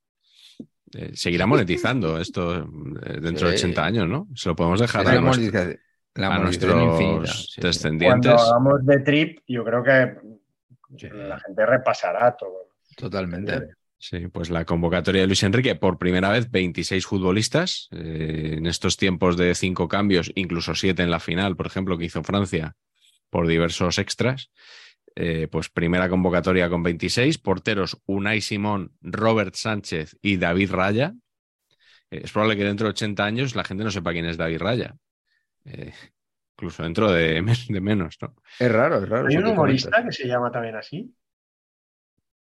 eh, seguirá monetizando esto eh, dentro sí. de 80 años, ¿no? Se lo podemos dejar a, nuestro, la a nuestros infinita, sí, descendientes. Cuando hagamos de trip, yo creo que la gente repasará todo. Totalmente. Sí, pues la convocatoria de Luis Enrique, por primera vez 26 futbolistas, eh, en estos tiempos de cinco cambios, incluso siete en la final, por ejemplo, que hizo Francia por diversos extras. Eh, pues primera convocatoria con 26, porteros Unai Simón, Robert Sánchez y David Raya. Eh, es probable que dentro de 80 años la gente no sepa quién es David Raya. Eh, incluso dentro de, de, menos, ¿no? Es raro, es raro. ¿Hay un humorista que se llama también así?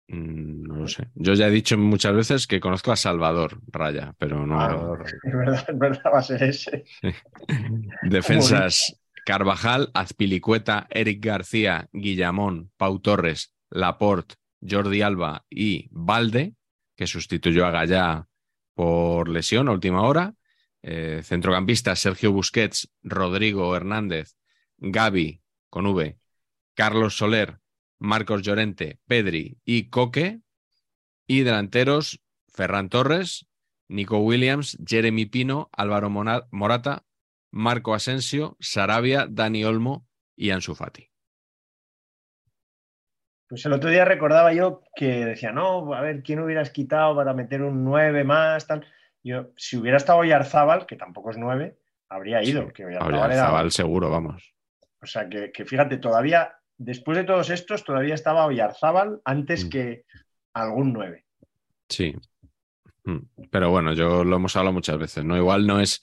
Mm, No lo sé. Yo ya he dicho muchas veces que conozco a Salvador Raya, pero no. Ah, Es verdad, es verdad, va a ser ese. Defensas Carvajal, Azpilicueta, Eric García, Guillamón, Pau Torres, Laporte, Jordi Alba y Valde, que sustituyó a Gallá por lesión a última hora. Eh, centrocampistas Sergio Busquets, Rodrigo Hernández, Gaby con V, Carlos Soler, Marcos Llorente, Pedri y Coque. Y delanteros Ferran Torres, Nico Williams, Jeremy Pino, Álvaro Morata, Marco Asensio, Sarabia, Dani Olmo y Ansu Fati. Pues el otro día recordaba yo que decía, no, a ver, ¿quién hubieras quitado para meter un 9 más? Tal? Yo, si hubiera estado Oyarzábal, que tampoco es 9, habría ido. Sí, que Oyarzábal seguro, vamos. O sea, que, que fíjate, todavía, después de todos estos, todavía estaba Oyarzábal antes Mm. que algún 9. Sí. Mm. Pero bueno, yo lo hemos hablado muchas veces, ¿no? Igual no es,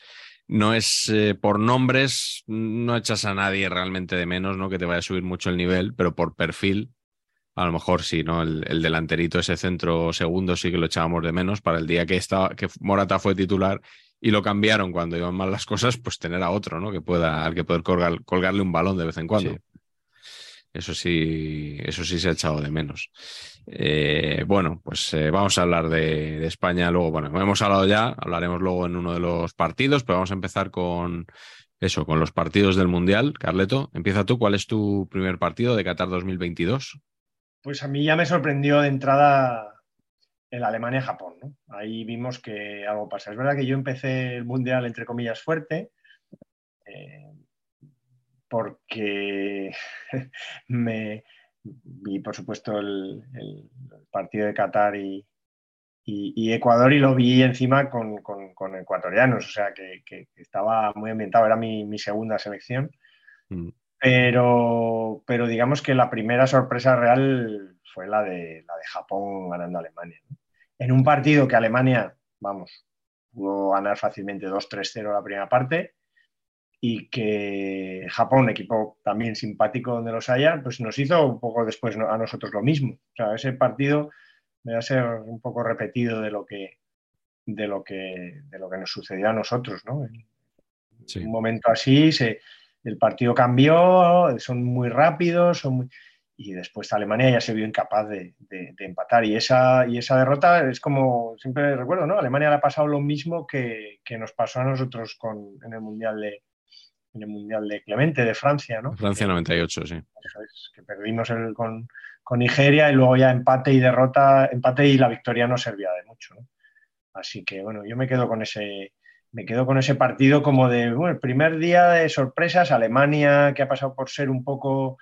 no es eh, por nombres, no echas a nadie realmente de menos, ¿no? Que te vaya a subir mucho el nivel, pero por perfil, a lo mejor sí, ¿no? El, el delanterito, ese centro segundo, sí que lo echábamos de menos para el día que, estaba, que Morata fue titular y lo cambiaron cuando iban mal las cosas, pues tener a otro, ¿no? Que pueda, al que poder colgar- colgarle un balón de vez en cuando. Sí. Eso sí, eso sí se ha echado de menos. Eh, bueno, pues eh, vamos a hablar de, España luego. Bueno, hemos hablado ya, hablaremos luego en uno de los partidos, pero vamos a empezar con eso, con los partidos del Mundial. Carleto, empieza tú. ¿Cuál es tu primer partido de Qatar 2022? Pues a mí ya me sorprendió de entrada el Alemania-Japón. Ahí vimos que algo pasa. Es verdad que yo empecé el Mundial, entre comillas, fuerte, eh, porque me vi, por supuesto, el, el partido de Qatar y, y- y Ecuador y lo vi encima con, con- con ecuatorianos, o sea que, estaba muy ambientado, era mi, mi segunda selección. Mm. Pero, pero digamos que la primera sorpresa real fue la de, la de Japón ganando a Alemania. En un partido que Alemania, vamos, pudo ganar fácilmente 2-3-0 la primera parte y que Japón, equipo también simpático donde los haya, pues nos hizo un poco después a nosotros lo mismo. O sea, ese partido me va a ser un poco repetido de lo que, de lo que, de lo que nos sucedió a nosotros, ¿no? En Sí. un momento así se, el partido cambió, son muy rápidos, son muy- y después Alemania ya se vio incapaz de, de- de empatar. Y esa, y esa derrota es como, siempre recuerdo, ¿no? Alemania le ha pasado lo mismo que, que nos pasó a nosotros con, en, el mundial de, en el Mundial de Clemente, de Francia, ¿no? Francia 98, sí. Eso es, que perdimos el, con, con Nigeria y luego ya empate y derrota, empate y la victoria no servía de mucho. ¿no? Así que bueno, yo me quedo con ese, me quedo con ese partido como de bueno, el primer día de sorpresas, Alemania, que ha pasado por ser un poco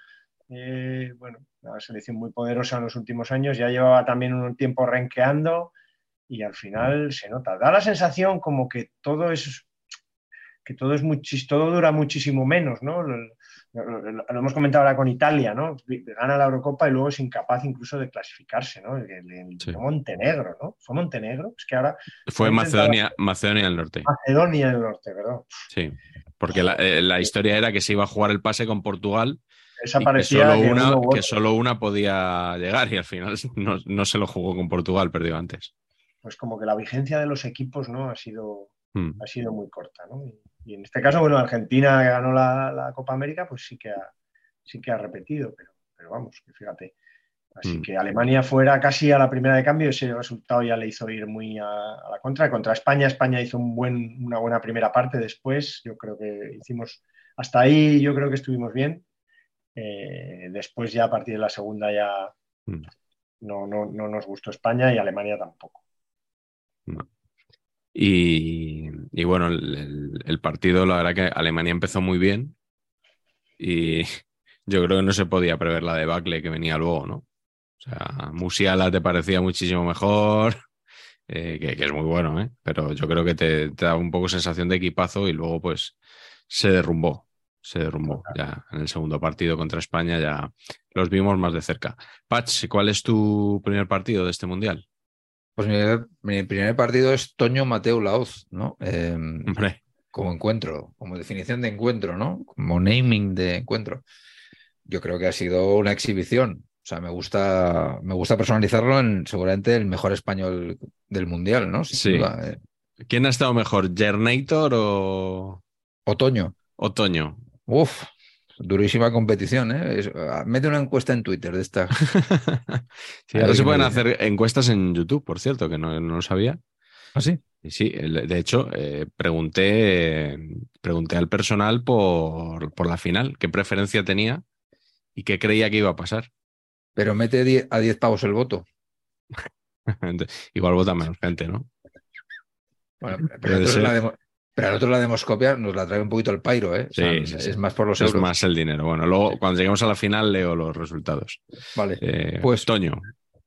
eh, bueno, una selección muy poderosa en los últimos años, ya llevaba también un tiempo renqueando y al final se nota. Da la sensación como que todo es que todo es muchis, todo dura muchísimo menos, ¿no? Lo, lo- lo- lo hemos comentado ahora con Italia, ¿no? Gana la Eurocopa y luego es incapaz incluso de clasificarse, ¿no? El, el- el- Sí. Montenegro, ¿no? ¿Fue Montenegro? Es que ahora Fue Macedonia, Macedonia del Norte. Macedonia del Norte, perdón. Sí. Porque la, eh, la historia era que se iba a jugar el pase con Portugal Esa que solo, que una, uno u que otro. solo una podía llegar y al final no, no se lo jugó con Portugal, perdió antes. pues como que la vigencia de los equipos, ¿no? Ha sido, Mm. ha sido muy corta, ¿no? Y, y en este caso, bueno, Argentina que ganó la, la Copa América, pues sí que ha, sí que ha repetido, pero, pero vamos, que fíjate. Así Mm. que Alemania fuera casi a la primera de cambio, ese resultado ya le hizo ir muy a, a la contra. Contra España, España hizo un buen, una buena primera parte después. Yo creo que hicimos, hasta ahí yo creo que estuvimos bien. Eh, después ya a partir de la segunda ya Mm. no, no, no nos gustó España y Alemania tampoco. Y, y bueno, el, el- el partido, la verdad que Alemania empezó muy bien y yo creo que no se podía prever la debacle que venía luego, ¿no? O sea, Musiala te parecía muchísimo mejor, eh, que, que es muy bueno, ¿eh? Pero yo creo que te, te da un poco sensación de equipazo y luego pues se derrumbó, se derrumbó. Ya en el segundo partido contra España ya los vimos más de cerca. Patch, ¿cuál es tu primer partido de este Mundial? Pues mi, mi primer partido es Toño Mateo Laoz, ¿no? Eh, Hombre, como encuentro, como definición de encuentro, ¿no? Como naming de encuentro. Yo creo que ha sido una exhibición. sea, me gusta, me gusta personalizarlo en seguramente el mejor español del mundial, ¿no? Sin Sí. duda, eh. ¿Quién ha estado mejor, Jernator o Otoño. Otoño? Uf, durísima competición, ¿eh? Es- ah, mete una encuesta en Twitter de esta. Sí, ahora se pueden hacer encuestas en YouTube, por cierto, que no, no lo sabía. ¿Ah, sí? Sí, de hecho, eh, pregunté, eh, pregunté al personal por, por la final, qué preferencia tenía y qué creía que iba a pasar. Pero mete a 10 pavos el voto. Entonces, Igual vota menos gente, ¿no? Bueno, pero, nosotros ser. la pero a nosotros la demoscopia nos la trae un poquito el pairo, ¿eh? O sea, Sí, sí, es más por los Eso es euros. más el dinero. Bueno, luego cuando lleguemos a la final leo los resultados. Vale. Eh, Pues- Toño,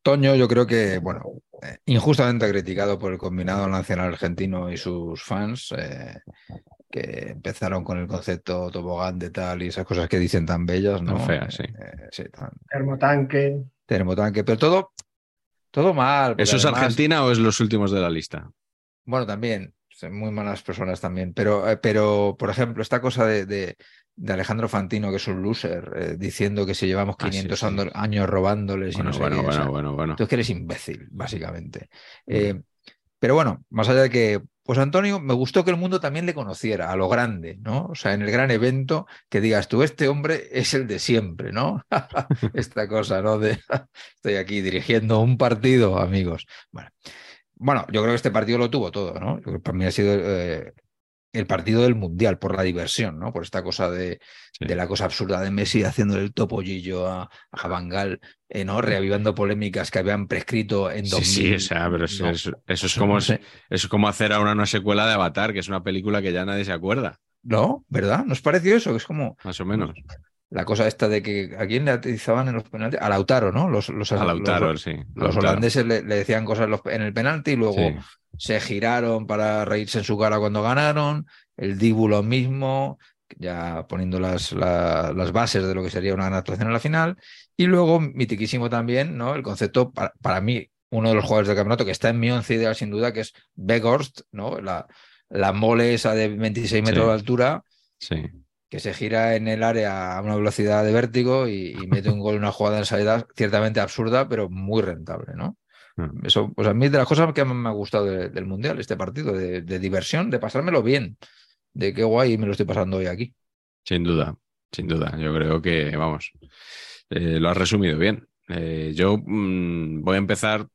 Toño, yo creo que, bueno, eh, injustamente criticado por el combinado nacional argentino y sus fans, eh, que empezaron con el concepto tobogán de tal y esas cosas que dicen tan bellas, ¿no? Tan feas, sí. Eh, sí, tan Termotanque. termotanque, pero todo, todo mal. ¿eso es Argentina o es los últimos de la lista? Bueno, también, muy malas personas también, pero, eh, pero por ejemplo, esta cosa de, de- de Alejandro Fantino, que es un loser, eh, diciendo que si llevamos Ah, sí, 500 sí. ando- años robándoles y Bueno, no sé bueno, qué, o bueno, sea, bueno, bueno. Tú es que eres imbécil, básicamente. Eh, pero bueno, más allá de que, pues Antonio, me gustó que el mundo también le conociera a lo grande, ¿no? O sea, en el gran evento, que digas tú, este hombre es el de siempre, ¿no? Esta cosa, ¿no? De estoy aquí dirigiendo un partido, amigos. Bueno, bueno, yo creo que este partido lo tuvo todo, ¿no? Yo creo que para mí ha sido eh, el partido del Mundial, por la diversión, ¿no? Por esta cosa de, Sí. de la cosa absurda de Messi haciéndole el topollillo a, a Bangal, eh, ¿no? Reavivando polémicas que habían prescrito en Sí, 2000. sí, o sea, pero eso, no, eso- eso es no como, sé. eso es como hacer ahora una secuela de Avatar, que es una película que ya nadie se acuerda, ¿No? ¿Verdad? ¿Nos pareció eso? Que es como más o menos. La cosa esta de que a quién le atizaban en los penaltis. A Lautaro, ¿no? Los, los, A Lautaro, los, sí. los holandeses le, le decían cosas en el penalti y luego Sí. se giraron para reírse en su cara cuando ganaron. El Dibu lo mismo, ya poniendo las, la- las bases de lo que sería una gran actuación en la final. Y luego, mitiquísimo también, ¿no? El concepto, para, para mí, uno de los jugadores del campeonato que está en mi once ideal sin duda, que es Begorst, ¿no? La, la mole esa de 26 metros Sí. de altura, Sí. Que se gira en el área a una velocidad de vértigo y, y mete un gol en una jugada en salida ciertamente absurda, pero muy rentable, ¿no? Mm. Eso, pues a mí es de las cosas que más me ha gustado de- del Mundial, este partido, de, de diversión, de pasármelo bien, de qué guay me lo estoy pasando hoy aquí. Sin duda, sin duda. Yo creo que, vamos, eh, lo has resumido bien. Eh, yo mm, voy a empezar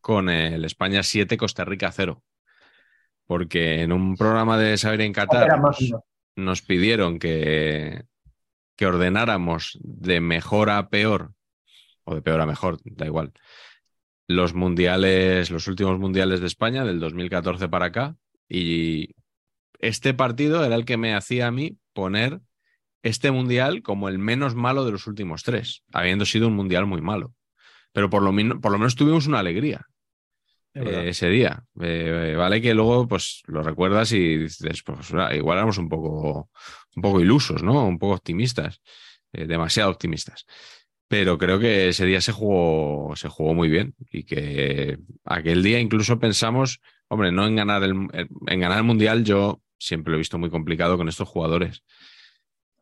con el España 7, Costa Rica 0. Porque en un programa de Saber en Qatar. Nos pidieron que, que ordenáramos de mejor a peor, o de peor a mejor, da igual, los mundiales, los últimos mundiales de España, del 2014 para acá. Y este partido era el que me hacía a mí poner este mundial como el menos malo de los últimos tres, habiendo sido un mundial muy malo. Pero por lo, por lo menos tuvimos una alegría. Ese día. Eh, vale que luego pues lo recuerdas y dices, pues igual éramos un poco, un poco ilusos, ¿no? Un poco optimistas, eh, demasiado optimistas. Pero creo que ese día se jugó, se jugó muy bien y que aquel día incluso pensamos, hombre, no en ganar el, en ganar el mundial, yo siempre lo he visto muy complicado con estos jugadores.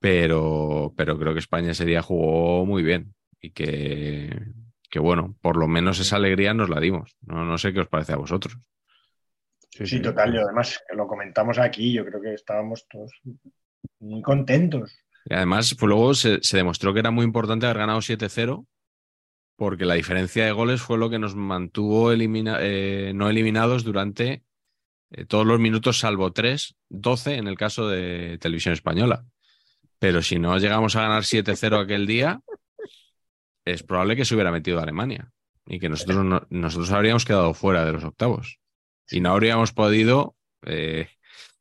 Pero, pero creo que España ese día jugó muy bien y que, que bueno, por lo menos esa alegría nos la dimos. No, no sé qué os parece a vosotros. Sí, total. Y además, lo comentamos aquí, yo creo que estábamos todos muy contentos. Y además, pues luego se, se demostró que era muy importante haber ganado 7-0 porque la diferencia de goles fue lo que nos mantuvo elimina- eh, no eliminados durante eh, todos los minutos, salvo 3, 12 en el caso de Televisión Española. Pero si no llegamos a ganar 7-0 aquel día, es probable que se hubiera metido Alemania y que nosotros, no- nosotros habríamos quedado fuera de los octavos y no habríamos podido eh,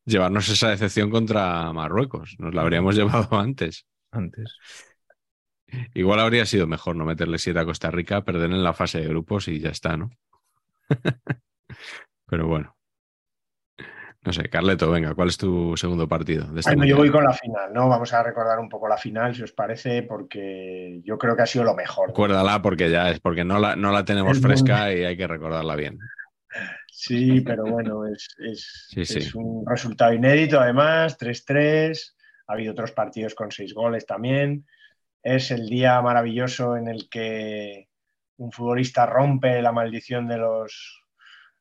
llevarnos esa decepción contra Marruecos. Nos la habríamos llevado antes. Antes. Igual habría sido mejor no meterle 7 a Costa Rica, perder en la fase de grupos y ya está, ¿no? Pero bueno. No sé, Carleto, venga, ¿cuál es tu segundo partido? De Bueno, yo voy con la final, ¿no? Vamos a recordar un poco la final, si os parece, porque yo creo que ha sido lo mejor. Recuérdala porque ya es, porque no la, no la tenemos fresca y hay que recordarla bien. Sí, pero bueno, es, es- Sí, sí. es un resultado inédito además, 3-3. Ha habido otros partidos con seis goles también. es el día maravilloso en el que un futbolista rompe la maldición de los,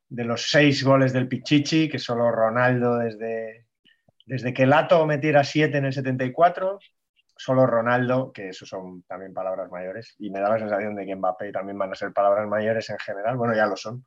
de los seis goles del Pichichi, que solo Ronaldo desde, desde que Lato metiera siete en el 74, solo Ronaldo, que eso son también palabras mayores, y me da la sensación de que Mbappé también van a ser palabras mayores en general, bueno, ya lo son,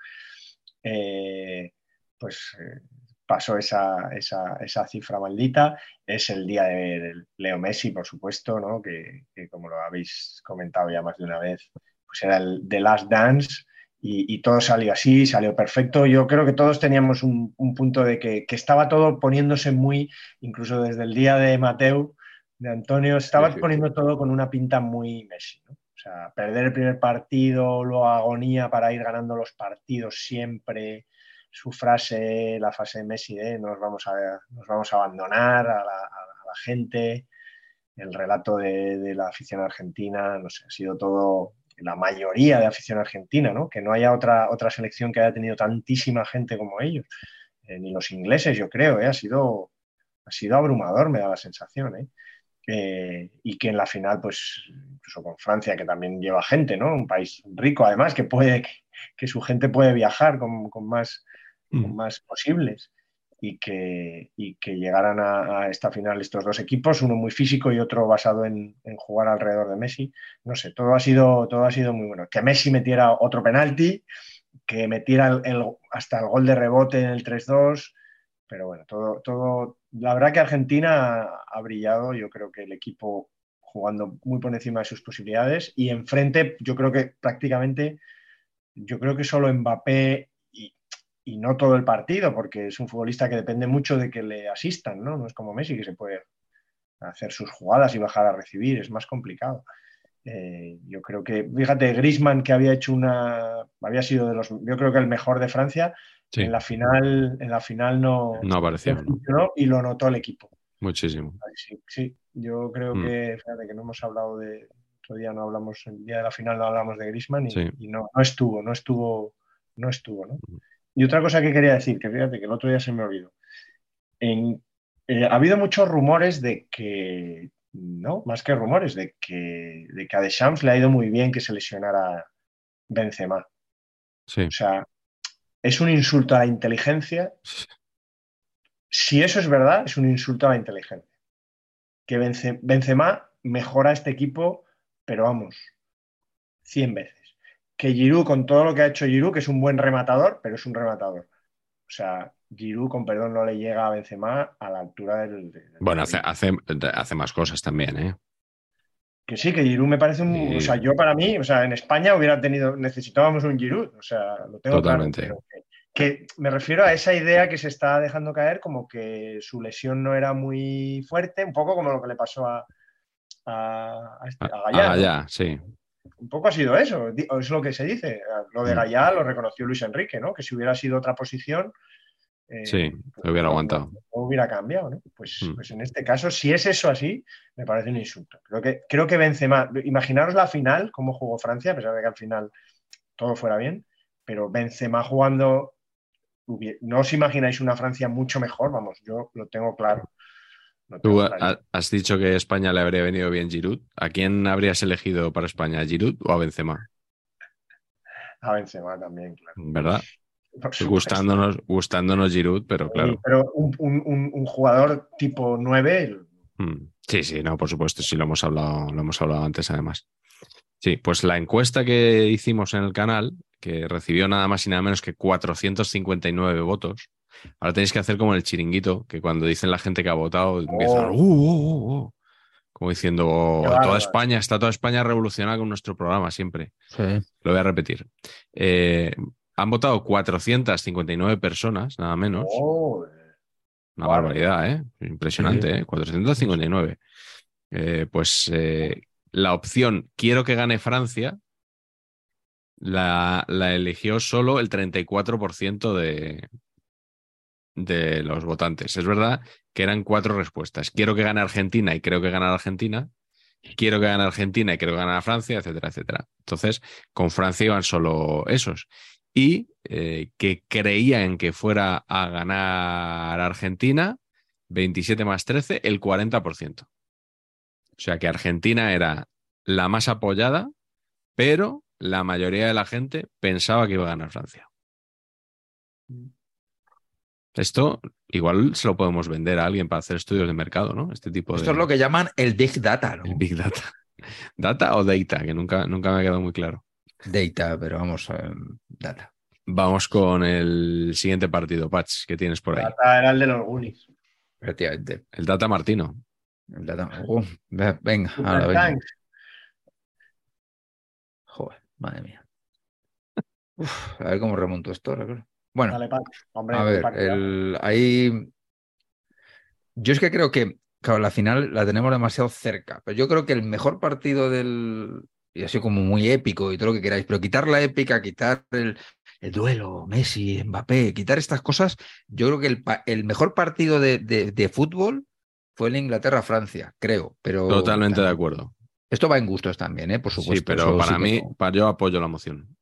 eh, pues eh, pasó esa, esa, cifra maldita. Es el día de, Leo Messi, por supuesto, ¿no? que, como lo habéis comentado ya más de una vez, pues era el The Last Dance. Y, todo salió así, salió perfecto. Yo creo que todos teníamos un, punto de que, estaba todo poniéndose muy, incluso desde el día de Mateo, de Antonio, estaba poniendo todo con una pinta muy Messi. O sea, perder el primer partido, luego agonía para ir ganando los partidos siempre, su frase, la fase de Messi de nos vamos a, nos vamos a abandonar a la, gente, el relato de, la afición argentina, no sé, ha sido todo la mayoría de afición argentina, ¿no? Que no haya otra, otra selección que haya tenido tantísima gente como ellos, eh, ni los ingleses, yo creo, ¿eh? ha, sido, ha sido abrumador, me da la sensación, ¿eh? y que en la final, pues, incluso con Francia, que también lleva gente, ¿no? Un país rico, además, que puede, que, su gente puede viajar con, con más Mm. más posibles y que, y que llegaran a, esta final estos dos equipos, uno muy físico y otro basado en, jugar alrededor de Messi. No sé, todo ha, sido, todo ha sido muy bueno. Que Messi metiera otro penalti, que metiera el, hasta el gol de rebote en el 3-2, pero bueno, todo, todo, la verdad que Argentina ha brillado, yo creo que el equipo jugando muy por encima de sus posibilidades y enfrente yo creo que prácticamente, yo creo que solo Mbappé y no todo el partido, porque es un futbolista que depende mucho de que le asistan, ¿no? No es como Messi que se puede hacer sus jugadas y bajar a recibir, es más complicado. Eh, yo creo que, fíjate, Grisman que había hecho una, había sido de los, yo creo que el mejor de Francia, en la final, en la final no, no apareció, y lo notó el equipo. Muchísimo. Sí, yo creo mm. que, fíjate que no hemos hablado de, otro día no hablamos, el día de la final no hablamos de Grisman y, no, no estuvo, no estuvo, no estuvo, ¿no? Mm. Y otra cosa que quería decir, que fíjate que el otro día se me olvidó. En, eh, ha habido muchos rumores de que, no, más que rumores, de que, de que a Deschamps le ha ido muy bien que se lesionara Benzema. Sí. O sea, es un insulto a la inteligencia. Si eso es verdad, es un insulto a la inteligencia. Que Benzema mejora este equipo, pero vamos, 100 veces que Giroud, con todo lo que ha hecho Giroud, que es un buen rematador, pero es un rematador. O sea, Giroud, con perdón, no le llega a Benzema a la altura del... bueno, hace, hace, hace, más cosas también, ¿eh? Que sí, que Giroud me parece un... O sea, yo para mí, o sea, en España hubiera tenido... Necesitábamos un Giroud, o sea, lo tengo Totalmente. claro. que, me refiero a esa idea que se está dejando caer, como que su lesión no era muy fuerte, un poco como lo que le pasó a, a, a, este, a sí un poco ha sido eso, es lo que se dice. Lo de mm. Gallá lo reconoció Luis Enrique, ¿no? Que si hubiera sido otra posición. Eh, sí, hubiera aguantado. No, hubiera cambiado, ¿no? Pues, mm. pues, en este caso, si es eso así, me parece un insulto. Creo que, creo que Benzema, imaginaros la final, cómo jugó Francia, a pesar de que al final todo fuera bien, pero Benzema jugando, no os imagináis una Francia mucho mejor, vamos, yo lo tengo claro. Tú has dicho que a España le habría venido bien Giroud. ¿A quién habrías elegido para España? ¿A Giroud o a Benzema? A Benzema también, claro. ¿Verdad? Gustándonos, gustándonos Giroud, pero claro. pero un, jugador tipo 9. Hmm. Sí, sí, no, por supuesto, sí lo hemos hablado, lo hemos hablado antes, además. Sí, pues la encuesta que hicimos en el canal, que recibió nada más y nada menos que 459 votos, Ahora tenéis que hacer como el chiringuito, que cuando dicen la gente que ha votado, empiezan, oh. uh, uh, uh, como diciendo, toda España, está toda España revolucionada con nuestro programa siempre. Lo voy a repetir. Eh, han votado 459 personas, nada menos. Una barbaridad, ¿eh? Impresionante, ¿eh? 459. Eh, pues la opción quiero que gane Francia la, la eligió solo el 34% de, de los votantes. Es verdad que eran cuatro respuestas. Quiero que gane Argentina y creo que gana Argentina. Quiero que gane Argentina y creo que gana Francia, etcétera, etcétera. Entonces, con Francia iban solo esos. Y eh, que creían que fuera a ganar Argentina, 27 más 13, el 40%. O sea que Argentina era la más apoyada, pero la mayoría de la gente pensaba que iba a ganar Francia. Esto igual se lo podemos vender a alguien para hacer estudios de mercado, ¿no? Este tipo Esto de... es lo que llaman el Big Data, ¿no? El Big Data. ¿Data o data? Que nunca, nunca me ha quedado muy claro. Data, pero vamos, eh, Data. Vamos con el siguiente partido, Patch, que tienes por ahí. Data era el de los Goonies. Efectivamente. El Data Martino. El Data- Uh, ve- venga, ahora venga. Joder, madre mía. Uf, a ver cómo remonto esto. ahora, claro. Bueno, Dale. Hombre, a ver, el, ahí. Yo es que creo que, claro, la final la tenemos demasiado cerca, pero yo creo que el mejor partido del. Y así como muy épico y todo lo que queráis, pero quitar la épica, quitar el, el duelo, Messi, Mbappé, quitar estas cosas, yo creo que el, mejor partido de, de- de fútbol fue el Inglaterra-Francia, creo, pero. Totalmente de acuerdo. Esto va en gustos también, ¿eh? Por supuesto. Sí, pero para sí mí, para yo apoyo la moción.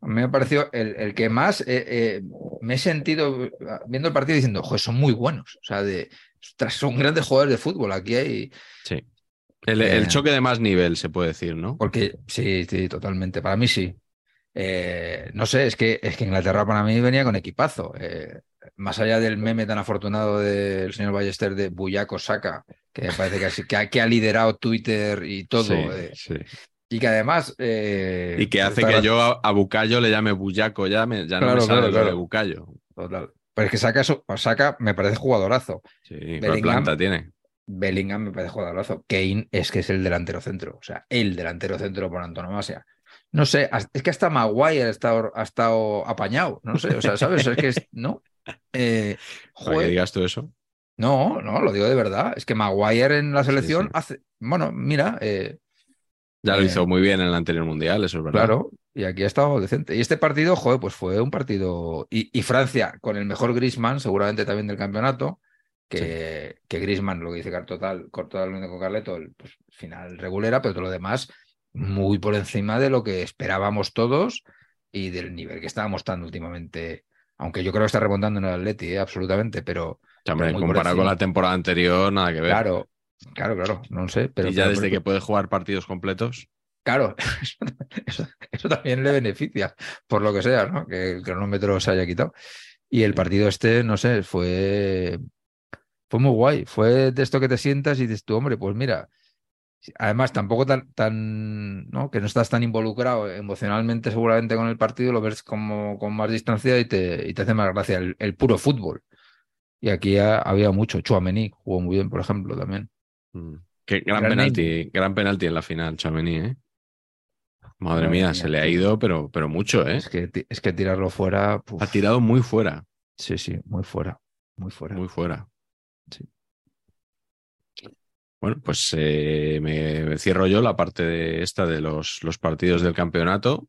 A mí me pareció el, el que más eh, eh, me he sentido viendo el partido diciendo, joder, son muy buenos. O sea, de, ostras, son grandes jugadores de fútbol. Aquí hay. Sí. El, el choque de más nivel, se puede decir, ¿no? Porque sí, sí, totalmente. Para mí sí. Eh, no sé, es que, es que Inglaterra para mí venía con equipazo. Más allá del meme tan afortunado del señor Ballester de Buyaco Saka, que parece que, que, ha, que ha liderado Twitter y todo. Sí, sí. Y que además. eh, Y que hace está que yo a, a Bucayo le llame Bullaco, ya, me- ya no me sale claro, de Bucayo. Total. Pero es que Saka, eso, Saka me parece jugadorazo. Sí, ¿cuál Bellingham. planta tiene? Bellingham me parece jugadorazo. Kane es que es el delantero centro. O sea, el delantero centro por antonomasia. No sé, es que hasta Maguire ha estado, ha estado apañado. No sé, o sea, ¿sabes? Es que es, no. Eh, Para que digas tú eso. no, no, lo digo de verdad. Es que Maguire en la selección sí. hace. Bueno, mira, eh, Ya lo Eh, hizo muy bien en el anterior mundial, eso es verdad. Claro, y aquí ha estado decente. Y este partido, joder, pues fue un partido. Y, y Francia, con el mejor Griezmann, seguramente también del campeonato, que, que Griezmann, lo que dice Total, totalmente con Carleto, el pues, final regulera, pero todo lo demás muy por encima de lo que esperábamos todos y del nivel que estaba mostrando últimamente. Aunque yo creo que está remontando en el Atleti, eh, absolutamente, pero hombre, comparado con la temporada anterior, nada que ver. claro, claro, claro, no sé. Pero, y ya pero- desde pero- que puede jugar partidos completos, Claro, eso, eso- eso también le beneficia, por lo que sea, ¿no? Que el cronómetro se haya quitado. Y el partido este, no sé, fue, fue muy guay. Fue de esto que te sientas y dices tú, hombre, pues mira, además tampoco tan, tan, ¿no? Que no estás tan involucrado emocionalmente seguramente con el partido, lo ves como con más distancia y te, y te hace más gracia el, el puro fútbol. Y aquí ha- había mucho. Chuamení jugó muy bien, por ejemplo, también. Mm, qué gran penalti, gran penalti en la final, Chamení, ¿eh? Madre, Madre mía, mía, se le ha ido, pero, pero mucho, ¿eh? Es que, es que tirarlo fuera, Ha tirado muy fuera, sí, sí, muy fuera, muy fuera. muy fuera. Sí. Bueno, pues eh, me cierro yo la parte de esta de los, los partidos del campeonato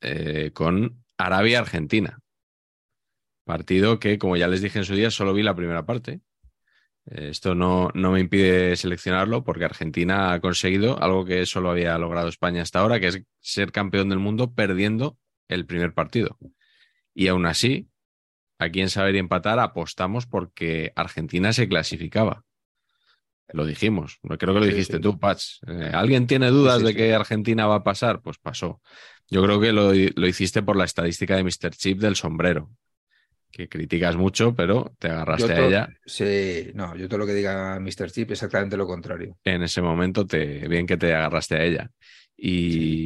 eh, con Arabia-Argentina. Partido que, como ya les dije en su día, solo vi la primera parte. Eh, esto no, no me impide seleccionarlo porque Argentina ha conseguido algo que solo había logrado España hasta ahora, que es ser campeón del mundo perdiendo el primer partido. Y aún así, aquí en Saber y Empatar apostamos porque Argentina se clasificaba. Lo dijimos, creo que lo dijiste sí. tú, Pats. Eh, ¿Alguien tiene dudas Sí, de que Argentina va a pasar? Pues pasó. Yo creo que lo, lo hiciste por la estadística de Mr. Chip del sombrero, que criticas mucho, pero te agarraste a ella. Sí, no, yo todo lo que diga Mr. Chip exactamente lo contrario. En ese momento, te, bien que te agarraste a ella. Y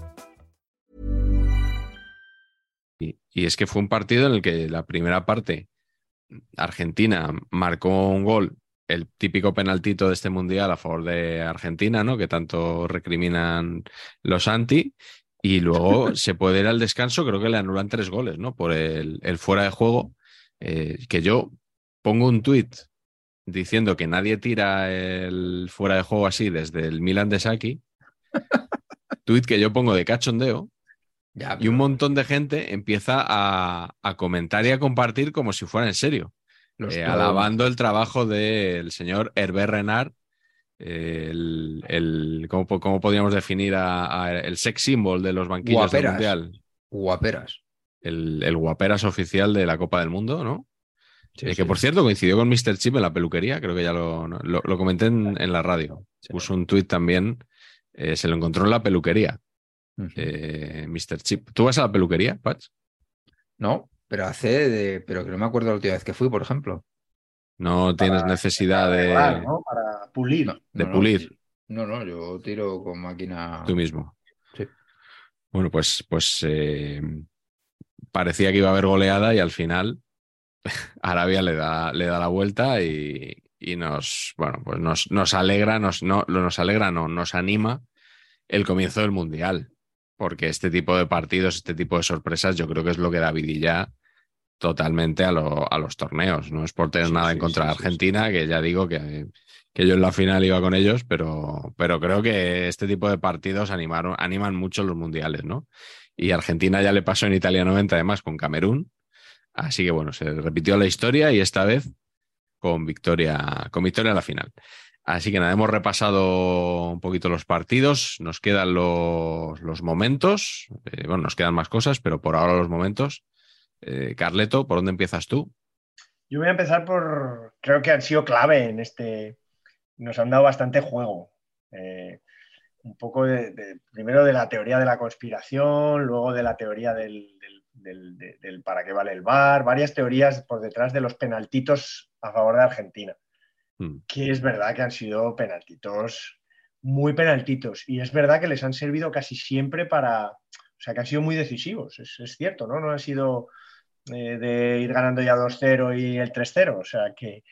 Y, y es que fue un partido en el que la primera parte, Argentina marcó un gol, el típico penaltito de este mundial a favor de Argentina, ¿no? Que tanto recriminan los anti. Y luego se puede ir al descanso, creo que le anulan tres goles, ¿no? Por el, el fuera de juego. eh, que yo pongo un tuit diciendo que nadie tira el fuera de juego así desde el Milan de Saki. Tweet que yo pongo de cachondeo. Ya, Y un montón de gente empieza a, a comentar y a compartir como si fuera en serio, eh, alabando el trabajo del señor Hervé Renard, eh, el, el- ¿cómo, cómo podríamos definir a- a el sex symbol de los banquillos del. Mundial? Guaperas. El, el guaperas oficial de la Copa del Mundo, ¿no? Sí, Eh, sí. que por cierto coincidió con Mr. Chip en la peluquería, creo que ya lo, lo, lo comenté en, en la radio. Puso un tuit también, se lo encontró en la peluquería, Eh, Mr. Chip. ¿Tú vas a la peluquería, Patch? No, pero hace de. Pero que no me acuerdo la última vez que fui, por ejemplo. No tienes necesidad para de. Para pulir. No, de no, no. pulir No, no, yo tiro con máquina. tú mismo. Sí. Bueno, pues, pues eh, parecía que iba a haber goleada y al final Arabia le da, le da la vuelta y, y nos, bueno, pues nos, nos alegra, nos, no, nos alegra, no, nos anima el comienzo del Mundial. Porque este tipo de partidos, este tipo de sorpresas, yo creo que es lo que da vidilla totalmente a, lo- a los torneos. No es por tener Sí, nada en contra de sí. Argentina, que ya digo que, que yo en la final iba con ellos, pero, pero creo que este tipo de partidos animaron, animan mucho los mundiales, ¿no? Y Argentina ya le pasó en Italia 90, además, con Camerún. Así que bueno, se repitió la historia y esta vez con victoria, con victoria en la final. Así que nada, hemos repasado un poquito los partidos, nos quedan los, momentos, eh, bueno, nos quedan más cosas, pero por ahora los momentos. Eh, Carleto, ¿por dónde empiezas tú? Yo voy a empezar por, creo que han sido clave en este, nos han dado bastante juego. Eh, un poco de, primero de la teoría de la conspiración, luego de la teoría del, del- del- de- del para qué vale el VAR, varias teorías por detrás de los penaltitos a favor de Argentina. Mm. Que es verdad que han sido penaltitos, muy penaltitos, y es verdad que les han servido casi siempre para, o sea, que han sido muy decisivos, es, es cierto, ¿no? No han sido eh, de ir ganando ya 2-0 y el 3-0. O sea, que,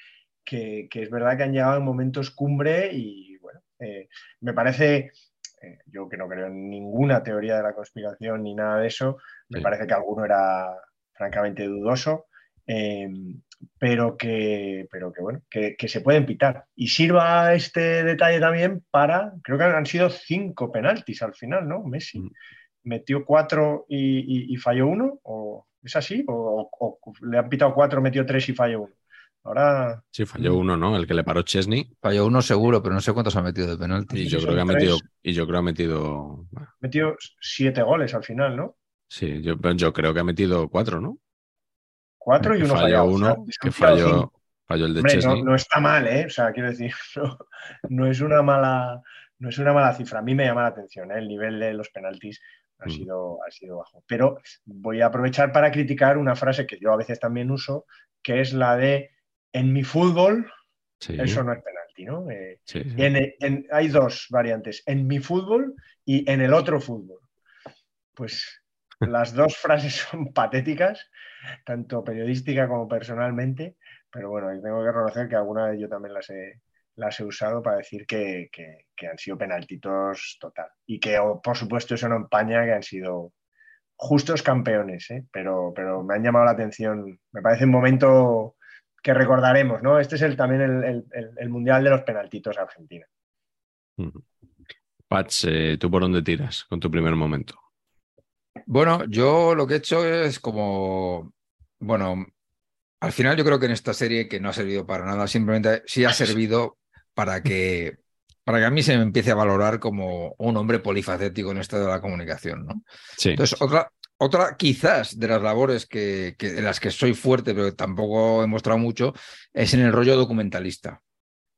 que- que es verdad que han llegado en momentos cumbre y bueno, eh, me parece, eh, yo que no creo en ninguna teoría de la conspiración ni nada de eso, me Sí. parece que alguno era francamente dudoso. eh, pero que, pero que bueno, que, que se pueden pitar. Y sirva este detalle también para, creo que han sido cinco penaltis al final, ¿no? Messi Mm. metió cuatro y, y- y falló uno, o es así, o, o- o le han pitado cuatro, metió tres y falló uno. Ahora Sí, falló uno, ¿no? El que le paró Chesney. Falló uno seguro, pero no sé cuántos ha metido de penalti. Y yo creo que ha metido, y yo creo que ha metido, metió siete goles al final, ¿no? sí, yo, yo creo que ha metido cuatro, ¿no? Cuatro y uno falló fallado. o uno, sea, que falló, falló el de Hombre, no, Chesney. no está mal, ¿eh? O sea, quiero decir, no, no es una mala, no es una mala cifra. A mí me llama la atención, ¿eh? El nivel de los penaltis ha Mm. sido, ha sido bajo. Pero voy a aprovechar para criticar una frase que yo a veces también uso, que es la de en mi fútbol Sí, eso no es penalti, ¿no? Eh, sí, sí. en- en- hay dos variantes, en mi fútbol y en el otro fútbol. Pues las dos frases son patéticas, tanto periodística como personalmente, pero bueno, tengo que reconocer que alguna vez yo también las he, las he usado para decir que, que- han sido penaltitos total. Y que, oh, por supuesto, eso no empaña que han sido justos campeones, ¿eh? pero, pero me han llamado la atención. Me parece un momento que recordaremos, ¿no? Este es el, también el, el- el- Mundial de los penaltitos Argentina. Patch, eh, ¿tú por dónde tiras con tu primer momento? Bueno, yo lo que he hecho es como, bueno, al final yo creo que en esta serie que no ha servido para nada, simplemente sí ha servido para que, para que a mí se me empiece a valorar como un hombre polifacético en esto de la comunicación, ¿no? Sí, Entonces, otra, otra quizás de las labores que, que- en las que soy fuerte, pero tampoco he mostrado mucho, es en el rollo documentalista,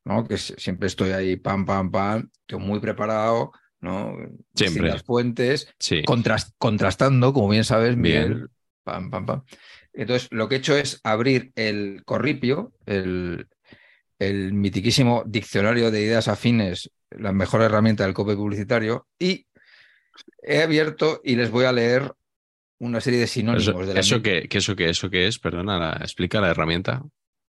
¿no? Que siempre estoy ahí, pam, pam, pam, estoy muy preparado, ¿no? Siempre. Distintas fuentes, sí. contrast- contrastando, como bien sabes, Bien. Miguel. Pam, pam, pam. Entonces, lo que he hecho es abrir el corripio, el, el mitiquísimo diccionario de ideas afines, la mejor herramienta del copy publicitario, y he abierto y les voy a leer una serie de sinónimos Eso, de la eso que eso que eso que es, perdona, la- explica la herramienta.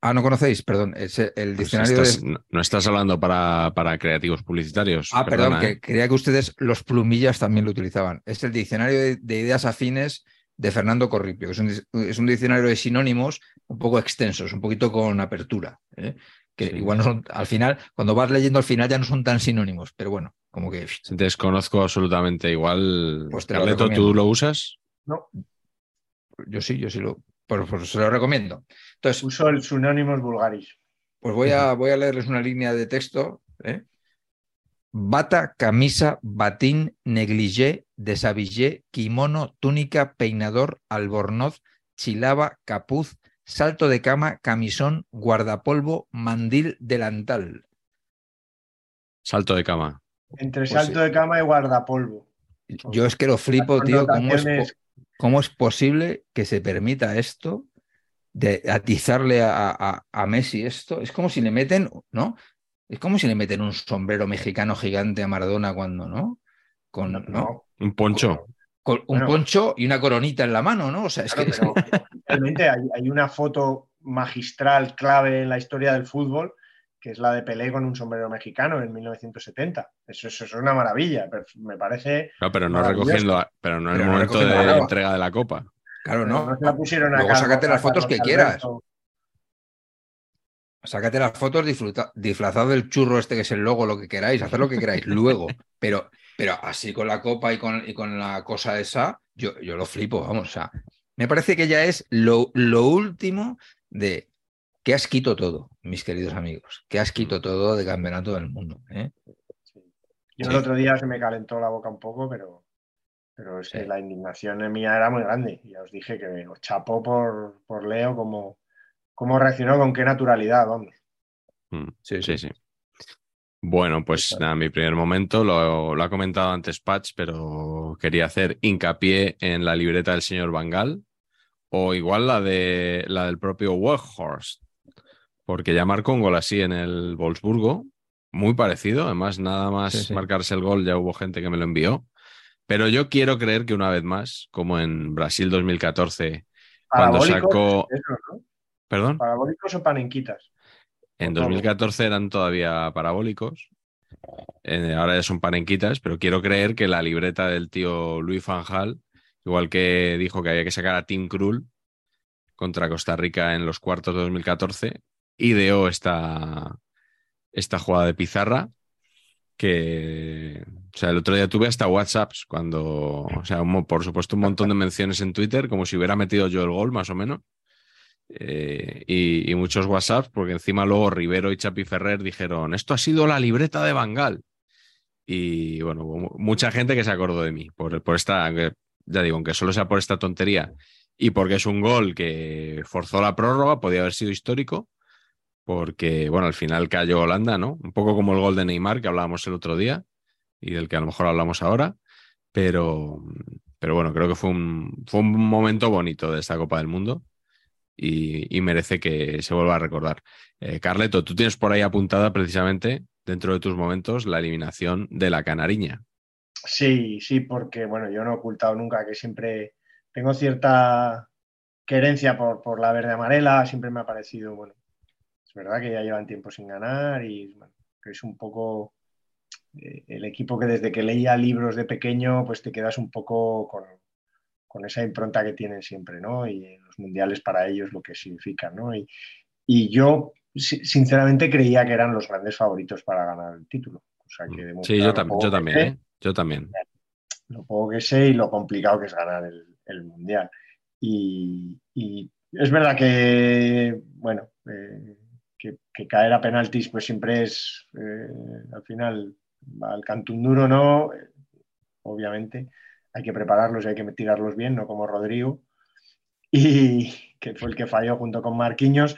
Ah, no conocéis, perdón, es el Pues diccionario estás- de... no, no estás hablando para, para creativos publicitarios. Ah, perdón, que ¿eh? creía que ustedes los plumillas también lo utilizaban. Es el diccionario de, de ideas afines de Fernando Corripio, es un, dis- es un diccionario de sinónimos un poco extensos, un poquito con apertura. ¿eh? que Sí. igual no son, al final, cuando vas leyendo al final ya no son tan sinónimos, pero bueno, como que Desconozco absolutamente. Igual, Pues lo Carleto, ¿tú lo usas? No, yo sí, yo sí lo, por, por- se lo recomiendo. Entonces, uso el Synonymous Vulgaris. Pues voy a, voy a leerles una línea de texto. ¿eh? Bata, camisa, batín, negligé, desabillé, kimono, túnica, peinador, albornoz, chilaba, capuz, salto de cama, camisón, guardapolvo, mandil, delantal. Salto de cama. Entre Pues salto sí. de cama y guardapolvo. Yo es que lo flipo, tío, ¿cómo es, cómo es posible que se permita esto de atizarle a, a- a Messi esto? Es como si le meten, ¿no? Es como si le meten un sombrero mexicano gigante a Maradona cuando, ¿no? Con, ¿no? Un poncho. Con un Bueno. poncho y una coronita en la mano, ¿no? O sea, es claro, que pero realmente hay, hay una foto magistral clave en la historia del fútbol, que es la de Pelé con un sombrero mexicano en 1970. Eso, eso es una maravilla. pero Me parece. No, pero no recogiendo, a- pero no en el no momento de la entrega de la copa. claro, no, ¿no? se la pusieron a Luego Carlos- sácate las fotos que quieras. Sácate las fotos disfruta- disfrazado del churro este que es el logo, lo que queráis, haced lo que queráis, luego. Pero, pero así con la copa y con, y con la cosa esa, yo, yo lo flipo, vamos. O sea, me parece que ya es lo, lo último de que asquito todo, mis queridos amigos. Que asquito todo de campeonato del mundo. ¿eh? Yo Sí. el otro día se me calentó la boca un poco, pero, pero es Sí. que la indignación mía era muy grande. Ya os dije que os chapó por, por Leo cómo, cómo reaccionó, con qué naturalidad, vamos. Mm, Sí, Sí, sí. Bueno, pues nada, mi primer momento lo, lo ha comentado antes Patch, pero quería hacer hincapié en la libreta del señor Bangal o igual la de la del propio Weghorst, porque ya marcó un gol así en el Wolfsburgo, muy parecido, además nada más Sí, sí. marcarse el gol ya hubo gente que me lo envió, pero yo quiero creer que una vez más, como en Brasil 2014, cuando sacó, eso, ¿no? perdón, Parabólicos o panenquitas. en Por favor. 2014 eran todavía parabólicos. ahora ya son panenquitas, pero quiero creer que la libreta del tío Luis Fanjal, igual que dijo que había que sacar a Tim Krul contra Costa Rica en los cuartos de 2014, ideó esta, esta jugada de pizarra que, o sea, el otro día tuve hasta WhatsApps cuando, o sea, por supuesto un montón de menciones en Twitter, como si hubiera metido yo el gol, más o menos. Eh, y, muchos WhatsApps, porque encima luego Rivero y Chapi Ferrer dijeron, esto ha sido la libreta de Bangal. Y bueno, mucha gente que se acordó de mí por, por esta, ya digo, aunque solo sea por esta tontería y porque es un gol que forzó la prórroga, podía haber sido histórico, porque bueno, al final cayó Holanda, ¿no? Un poco como el gol de Neymar que hablábamos el otro día y del que a lo mejor hablamos ahora, pero, pero bueno, creo que fue un, fue un momento bonito de esta Copa del Mundo y, merece que se vuelva a recordar. Eh, Carleto, tú tienes por ahí apuntada precisamente dentro de tus momentos la eliminación de la Canariña. Sí, sí, porque bueno, yo no he ocultado nunca que siempre tengo cierta querencia por, por la verde amarela, siempre me ha parecido, bueno, verdad que ya llevan tiempo sin ganar y bueno, que es un poco eh, el equipo que desde que leía libros de pequeño, pues te quedas un poco con, con esa impronta que tienen siempre, ¿no? Y los mundiales para ellos lo que significan, ¿no? Y, y yo si- sinceramente creía que eran los grandes favoritos para ganar el título. O sea, que Mm. Sí, yo, tam- yo también, sé, ¿eh? Yo también. lo poco que sé y lo complicado que es ganar el, el mundial. Y, y es verdad que, bueno, eh, que, que caer a penaltis pues siempre es, eh, al final, al canto un duro, ¿no? Obviamente hay que prepararlos y hay que tirarlos bien, no como Rodrigo, y que fue el que falló junto con Marquinhos,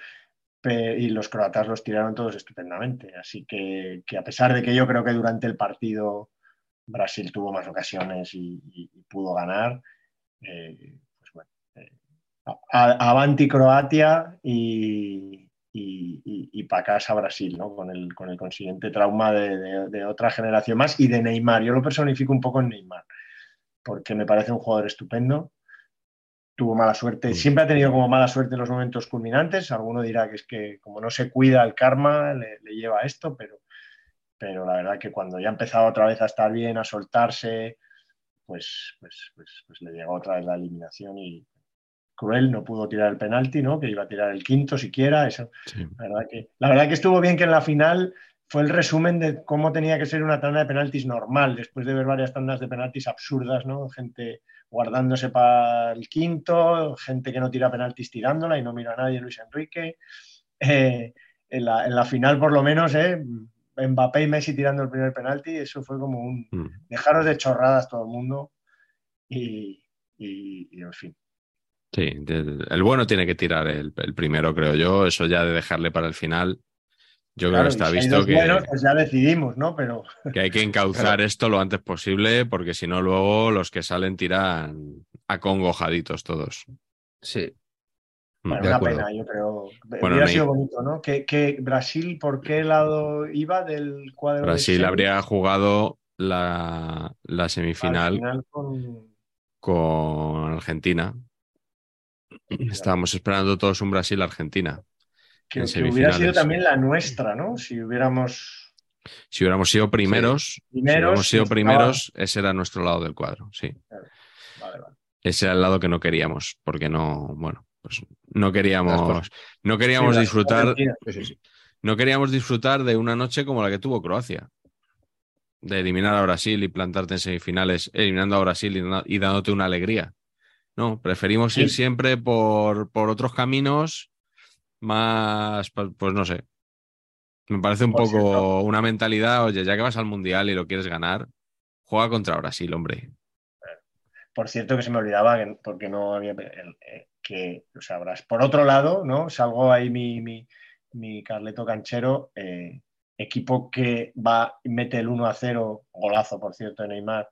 y los croatas los tiraron todos estupendamente. Así que, a pesar de que yo creo que durante el partido Brasil tuvo más ocasiones y, pudo ganar, eh, pues bueno, eh, avanti Croatia y, y, y- y pa' casa Brasil, ¿no? Con el, con el consiguiente trauma de, de- de otra generación más y de Neymar. Yo lo personifico un poco en Neymar, porque me parece un jugador estupendo. Tuvo mala suerte, Mm. siempre ha tenido como mala suerte en los momentos culminantes. Alguno dirá que es que como no se cuida el karma, le, le lleva a esto, pero, pero la verdad que cuando ya ha empezado otra vez a estar bien, a soltarse, pues, pues, pues, pues le llegó otra vez la eliminación y, cruel, no pudo tirar el penalti, ¿no? Que iba a tirar el quinto siquiera. Eso. Sí. La verdad, que, la verdad que estuvo bien que en la final fue el resumen de cómo tenía que ser una tanda de penaltis normal, después de ver varias tandas de penaltis absurdas, ¿no? Gente guardándose para el quinto, gente que no tira penaltis tirándola y no mira a nadie, Luis Enrique. Eh, en, la, en, la, final, por lo menos, ¿eh? Mbappé y Messi tirando el primer penalti, eso fue como un Mm. dejaros de chorradas todo el mundo y, y, y en fin. Sí, el bueno tiene que tirar el, el primero, creo yo. Eso ya de dejarle para el final. Yo creo que está visto que, buenos, pues ya decidimos, ¿no? Pero que hay que encauzar esto lo antes posible, porque si no, luego los que salen tiran acongojaditos todos. Sí. Mm. bueno, de una acuerdo. pena, yo creo. Bueno, Hubiera sido bonito, ¿no? Que, que Brasil, ¿por qué lado iba del cuadro? Brasil habría jugado la, la al semifinal final con- con Argentina. Estábamos esperando todos un Brasil-Argentina. que, hubiera sido también la nuestra, ¿no? Si hubiéramos Si hubiéramos sido primeros, si primeros. hubiéramos sido primeros, ese era nuestro lado del cuadro, sí. tocaba- Vale, vale. Ese era el lado que no queríamos, porque no, bueno, pues no queríamos, no queríamos Sí, disfrutar. Sí, no queríamos disfrutar de una noche como la que tuvo Croacia. De eliminar a Brasil y plantarte en semifinales, eliminando a Brasil y dándote una alegría. No, preferimos ir siempre por, por otros caminos más, pues no sé. Me parece un Por poco cierto. una mentalidad, oye, ya que vas al Mundial y lo quieres ganar, juega contra Brasil, hombre. Por cierto, que se me olvidaba que, porque no había. eh, que, o sea, por otro lado, ¿no? Salgo ahí mi, mi, mi Carleto Canchero, eh, equipo que va y mete el 1 a 0, golazo, por cierto, de Neymar,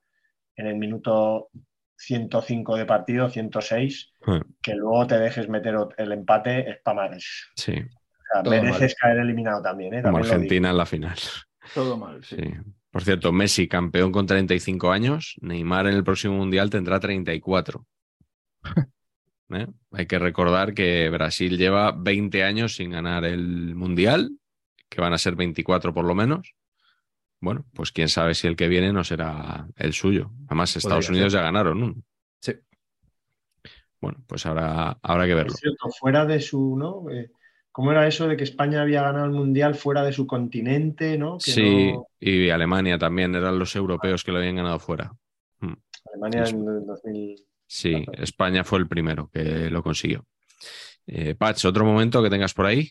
en el minuto 105 de partido, 106, Hmm. que luego te dejes meter el empate, es para más. Sí, O sea, Todo mereces caer eliminado también, ¿eh? como También. Argentina en la final. Todo mal, sí. Sí. Por cierto, Messi, campeón con 35 años. Neymar en el próximo Mundial tendrá 34. ¿Eh? Hay que recordar que Brasil lleva 20 años sin ganar el Mundial, que van a ser 24 por lo menos. Bueno, pues quién sabe si el que viene no será el suyo. Además, Estados Podría Unidos ser. ya ganaron. ¿no? Sí. Bueno, pues habrá, habrá que verlo. Es cierto, fuera de su, ¿no? Eh, ¿Cómo era eso de que España había ganado el mundial fuera de su continente, ¿no? Que Sí, no- y Alemania también eran los europeos que lo habían ganado fuera. Alemania Sí. en el 2000. Sí. España fue el primero que lo consiguió. Eh, Patch, otro momento que tengas por ahí.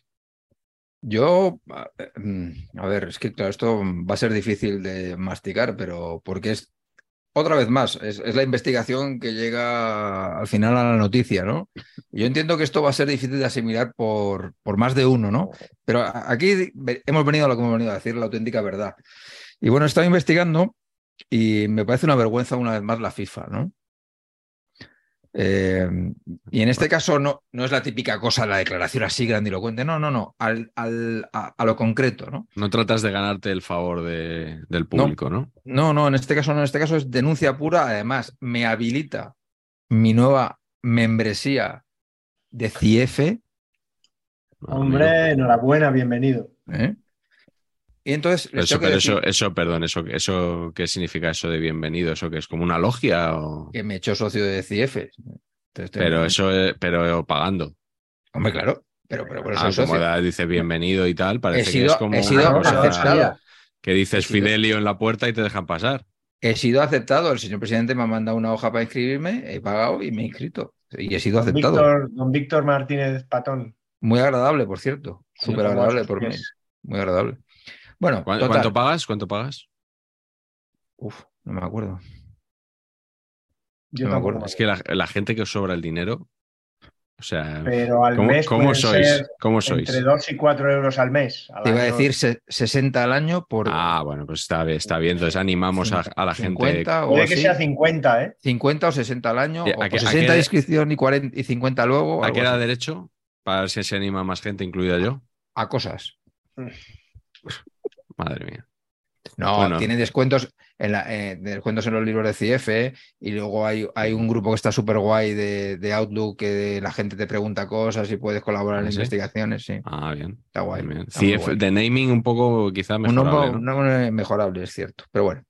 Yo, a mm, a ver, es que claro, esto va a ser difícil de masticar, pero porque es, otra vez más, es, la investigación que llega al final a la noticia, ¿no? Yo entiendo que esto va a ser difícil de asimilar por, por más de uno, ¿no? Pero aquí hemos venido a lo que hemos venido a decir, la auténtica verdad. Y bueno, he estado investigando y me parece una vergüenza una vez más la FIFA, ¿no? Eh, y en este caso no, no es la típica cosa, la declaración así grandilocuente, no, no, no, al, al- a, a lo concreto, ¿no? No tratas de ganarte el favor de- del público, ¿no? No, no, en este caso no, en este caso es denuncia pura, además me habilita mi nueva membresía de CIEFE, Hombre, enhorabuena, bienvenido. ¿eh? Y entonces les Eso, tengo que pero decir eso, eso, perdón, eso, eso, ¿qué significa eso de bienvenido? ¿Eso que es como una logia? O... que me he hecho socio de. Entonces, tengo- Pero eso, pero pagando. Hombre, claro, pero, pero por eso Ah, soy como da- dice bienvenido y tal, He parece que es como he una sido cosa aceptado. que dices he sido- Fidelio en la puerta y te dejan pasar. He sido aceptado. El señor presidente me ha mandado una hoja para inscribirme, he pagado y me he inscrito. Y he sido Don aceptado. Víctor, don Víctor Martínez Patón. Muy agradable, por cierto. Súper agradable por mí. Muy agradable. Bueno, ¿Cuán- total. ¿Cuánto pagas? ¿Cuánto pagas? Uf, no me acuerdo. Yo No me acuerdo. Es que la, la gente que os sobra el dinero, o sea, Pero al ¿cómo, mes cómo sois? ser ¿Cómo sois? entre 2 y 4 euros al mes. Al Te iba a decir se- 60 al año por Ah, bueno, pues está bien, está bien. Entonces animamos a, a la gente. 50 o Puede que sea 50, ¿eh? 50 o 60 al año, ¿A o a 60 qué- de inscripción y, 40, y 50 luego. ¿A qué da así. derecho? Para ver si se anima más gente, incluida yo. A cosas. Madre mía. No, Bueno. tiene descuentos en, la, eh, descuentos en los libros de CIF y luego hay, hay un grupo que está súper guay de, de Outlook que la gente te pregunta cosas y puedes colaborar en ¿Ah, sí? investigaciones. Sí, Ah, bien. está guay. bien. está muy CF guay. de naming un poco quizá Un mejorable, un nombre mejorable, es cierto. Pero bueno.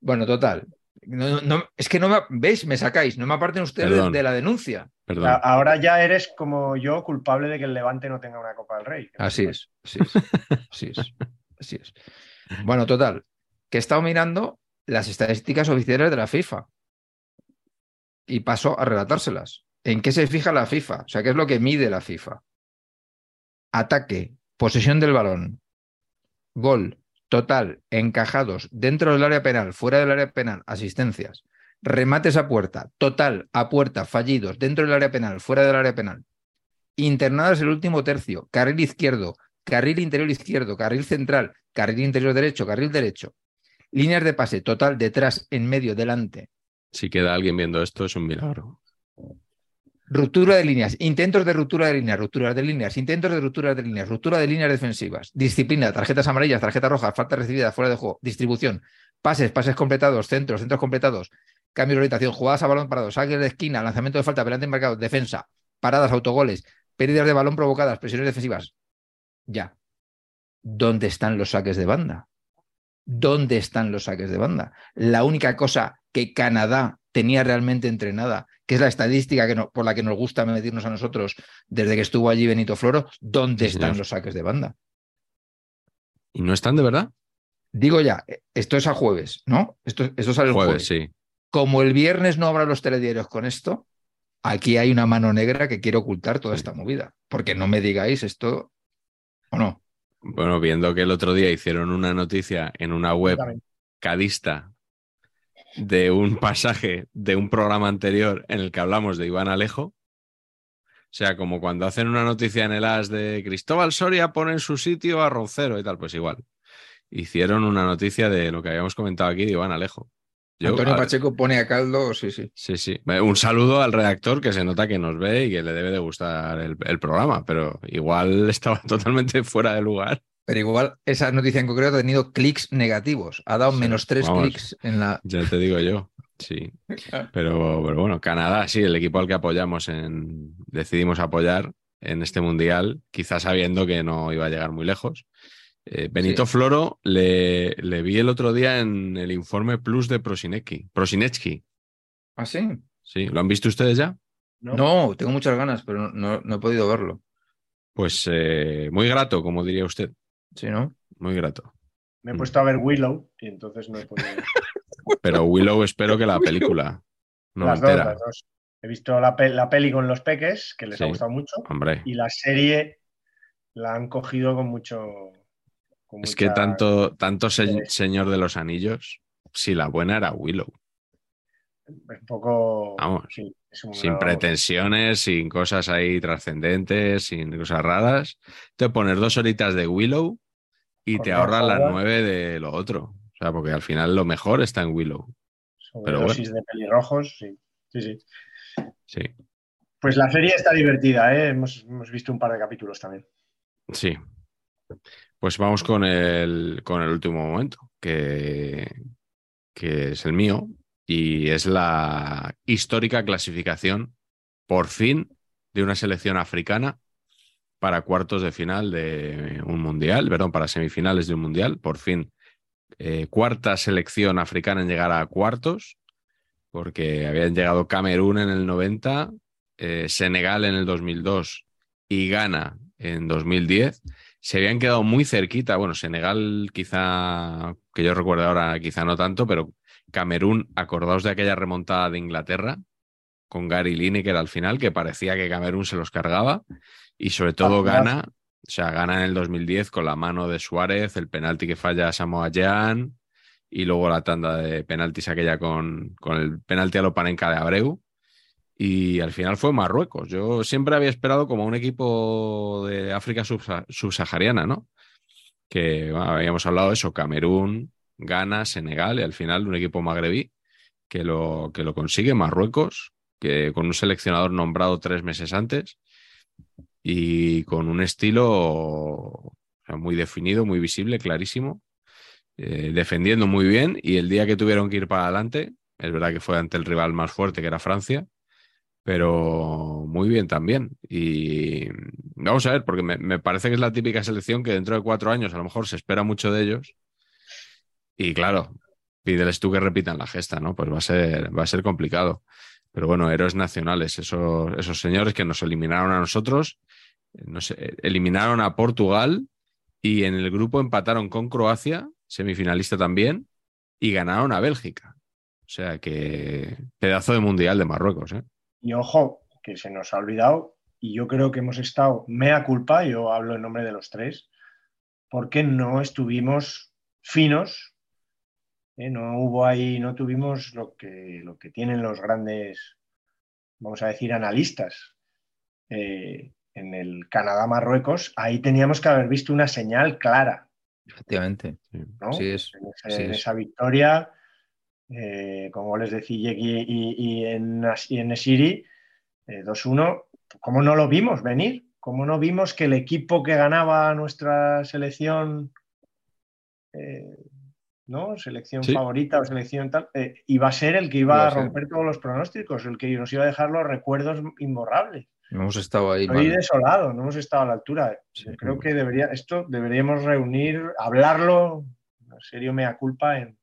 Bueno, total. No, no, es que no me. ¿Veis? Me sacáis. No me aparten ustedes de, la denuncia. Perdón. Ahora ya eres como yo culpable de que el Levante no tenga una Copa del Rey. Así es. Así es. Así es. Así es. Bueno, total. Que he estado mirando las estadísticas oficiales de la FIFA. Y paso a relatárselas. ¿En qué se fija la FIFA? O sea, ¿qué es lo que mide la FIFA? Ataque, posesión del balón, gol, total, encajados, dentro del área penal, fuera del área penal, asistencias, remates a puerta, total, a puerta, fallidos, dentro del área penal, fuera del área penal, internadas el último tercio, carril izquierdo, carril interior izquierdo, carril central, carril interior derecho, carril derecho, líneas de pase, total, detrás, en medio, delante, Si queda alguien viendo esto, es un milagro. Ruptura de líneas, intentos de ruptura de líneas, rupturas de líneas, intentos de ruptura de líneas, ruptura de líneas defensivas, disciplina, tarjetas amarillas, tarjetas rojas, falta recibida, fuera de juego, distribución, pases, pases completados, centros, centros completados, cambio de orientación, jugadas a balón parado, saques de esquina, lanzamiento de falta, penalti marcado, defensa, paradas, autogoles, pérdidas de balón provocadas, presiones defensivas. Ya. ¿Dónde están los saques de banda? ¿Dónde están los saques de banda? La única cosa que Canadá tenía realmente entrenada, que es la estadística que no- por la que nos gusta medirnos a nosotros desde que estuvo allí Benito Floro, ¿dónde Sí, están señor. los saques de banda? ¿Y no están de verdad? Digo ya, eh, esto es a jueves, ¿no? Esto, esto sale el Jueves, jueves. sí. Como el viernes no habrá los telediarios con esto, aquí hay una mano negra que quiere ocultar toda Sí. esta movida. Porque no me digáis esto o no. Bueno, viendo que el otro día hicieron una noticia en una web cadista de un pasaje de un programa anterior en el que hablamos de Iván Alejo. O sea, como cuando hacen una noticia en el AS de Cristóbal Soria pone en su sitio a Roncero y tal, pues igual. Hicieron una noticia de lo que habíamos comentado aquí de Iván Alejo. Yo, Antonio Pacheco pone a caldo, sí, sí. Sí, sí. Un saludo al redactor que se nota que nos ve y que le debe de gustar el, el programa, pero igual estaba totalmente fuera de lugar. Pero igual esa noticia en concreto ha tenido clics negativos. Ha dado Sí, menos tres vamos. clics en la. Ya te digo yo. Sí. Pero, pero bueno, Canadá, sí, el equipo al que apoyamos en. Decidimos apoyar en este mundial, quizás sabiendo que no iba a llegar muy lejos. Eh, Benito Sí. Floro le, le vi el otro día en el informe Plus de Prosinecki. Prosinecki. ¿Ah, sí? Sí, ¿lo han visto ustedes ya? ¿no? No, tengo muchas ganas, pero no, no- he podido verlo. Pues eh, muy grato, como diría usted. Sí, ¿no? Muy grato. Me he puesto a ver Willow y entonces no he podido. Pero Willow espero que la película no las dos, entera. las dos. He visto la, pe- la peli con los peques, que les Sí. ha gustado mucho, Hombre, y la serie la han cogido con mucho. Con es que tanto, tanto se- Sí. Señor de los Anillos, si la buena era Willow. Es un poco. Vamos, sí, es un- Sin pretensiones, sin cosas ahí trascendentes, sin cosas raras. Te pones dos horitas de Willow y te ahorras las nueve de lo otro. O sea, porque al final lo mejor está en Willow. pero Sobredosis de pelirrojos, sí. Sí, sí. Sí, Pues la serie está divertida, ¿eh? hemos, hemos visto un par de capítulos también. sí. Pues vamos con el, con el último momento, que, que es el mío, y es la histórica clasificación, por fin, de una selección africana para cuartos de final de un mundial, perdón, para semifinales de un mundial, por fin. eh, cuarta selección africana en llegar a cuartos, porque habían llegado Camerún en el 90, eh, Senegal en el 2002 y Ghana en 2010. Se habían quedado muy cerquita, bueno, Senegal quizá, que yo recuerdo ahora, quizá no tanto, pero Camerún, acordaos de aquella remontada de Inglaterra con Gary Lineker al final, que parecía que Camerún se los cargaba, y sobre todo gana, o sea, gana en el 2010 con la mano de Suárez, el penalti que falla Samoa Jean, y luego la tanda de penaltis aquella con, con el penalti a Lopanenka de Abreu. Y al final fue Marruecos. Yo siempre había esperado como un equipo de África subsa- subsahariana, ¿no? Que habíamos hablado de eso, Camerún, Ghana, Senegal y al final un equipo magrebí que lo, que lo consigue, Marruecos, que con un seleccionador nombrado tres meses antes y con un estilo muy definido, muy visible, clarísimo, eh, defendiendo muy bien y el día que tuvieron que ir para adelante, es verdad que fue ante el rival más fuerte que era Francia, pero muy bien también. Y vamos a ver, porque me, me parece que es la típica selección que dentro de cuatro años a lo mejor se espera mucho de ellos. Y claro, pídeles tú que repitan la gesta, ¿no? Pues va a ser, va a ser complicado. Pero bueno, héroes nacionales, esos, esos señores que nos eliminaron a nosotros, nos eliminaron a Portugal y en el grupo empataron con Croacia, semifinalista también, y ganaron a Bélgica. O sea que pedazo de mundial de Marruecos. ¿eh? Y ojo, que se nos ha olvidado, y yo creo que hemos estado, mea culpa, yo hablo en nombre de los tres, porque no estuvimos finos ¿eh? no hubo ahí, no tuvimos lo que, lo que tienen los grandes, vamos a decir, analistas. Eh, en el Canadá-Marruecos, ahí teníamos que haber visto una señal clara. Efectivamente. ¿no? Sí es, en, esa victoria, eh, como les decía y, y, en, y en Esiri, 2-1, ¿cómo no lo vimos venir? ¿Cómo no vimos que el equipo que ganaba nuestra selección ¿no? Selección favorita o selección tal, eh, iba a ser el que iba a romper todos los pronósticos, el que nos iba a dejar los recuerdos imborrables. hemos estado ahí. Estoy desolado, no hemos estado a la altura. Creo que debería, esto deberíamos reunir, hablarlo, en serio mea culpa, en,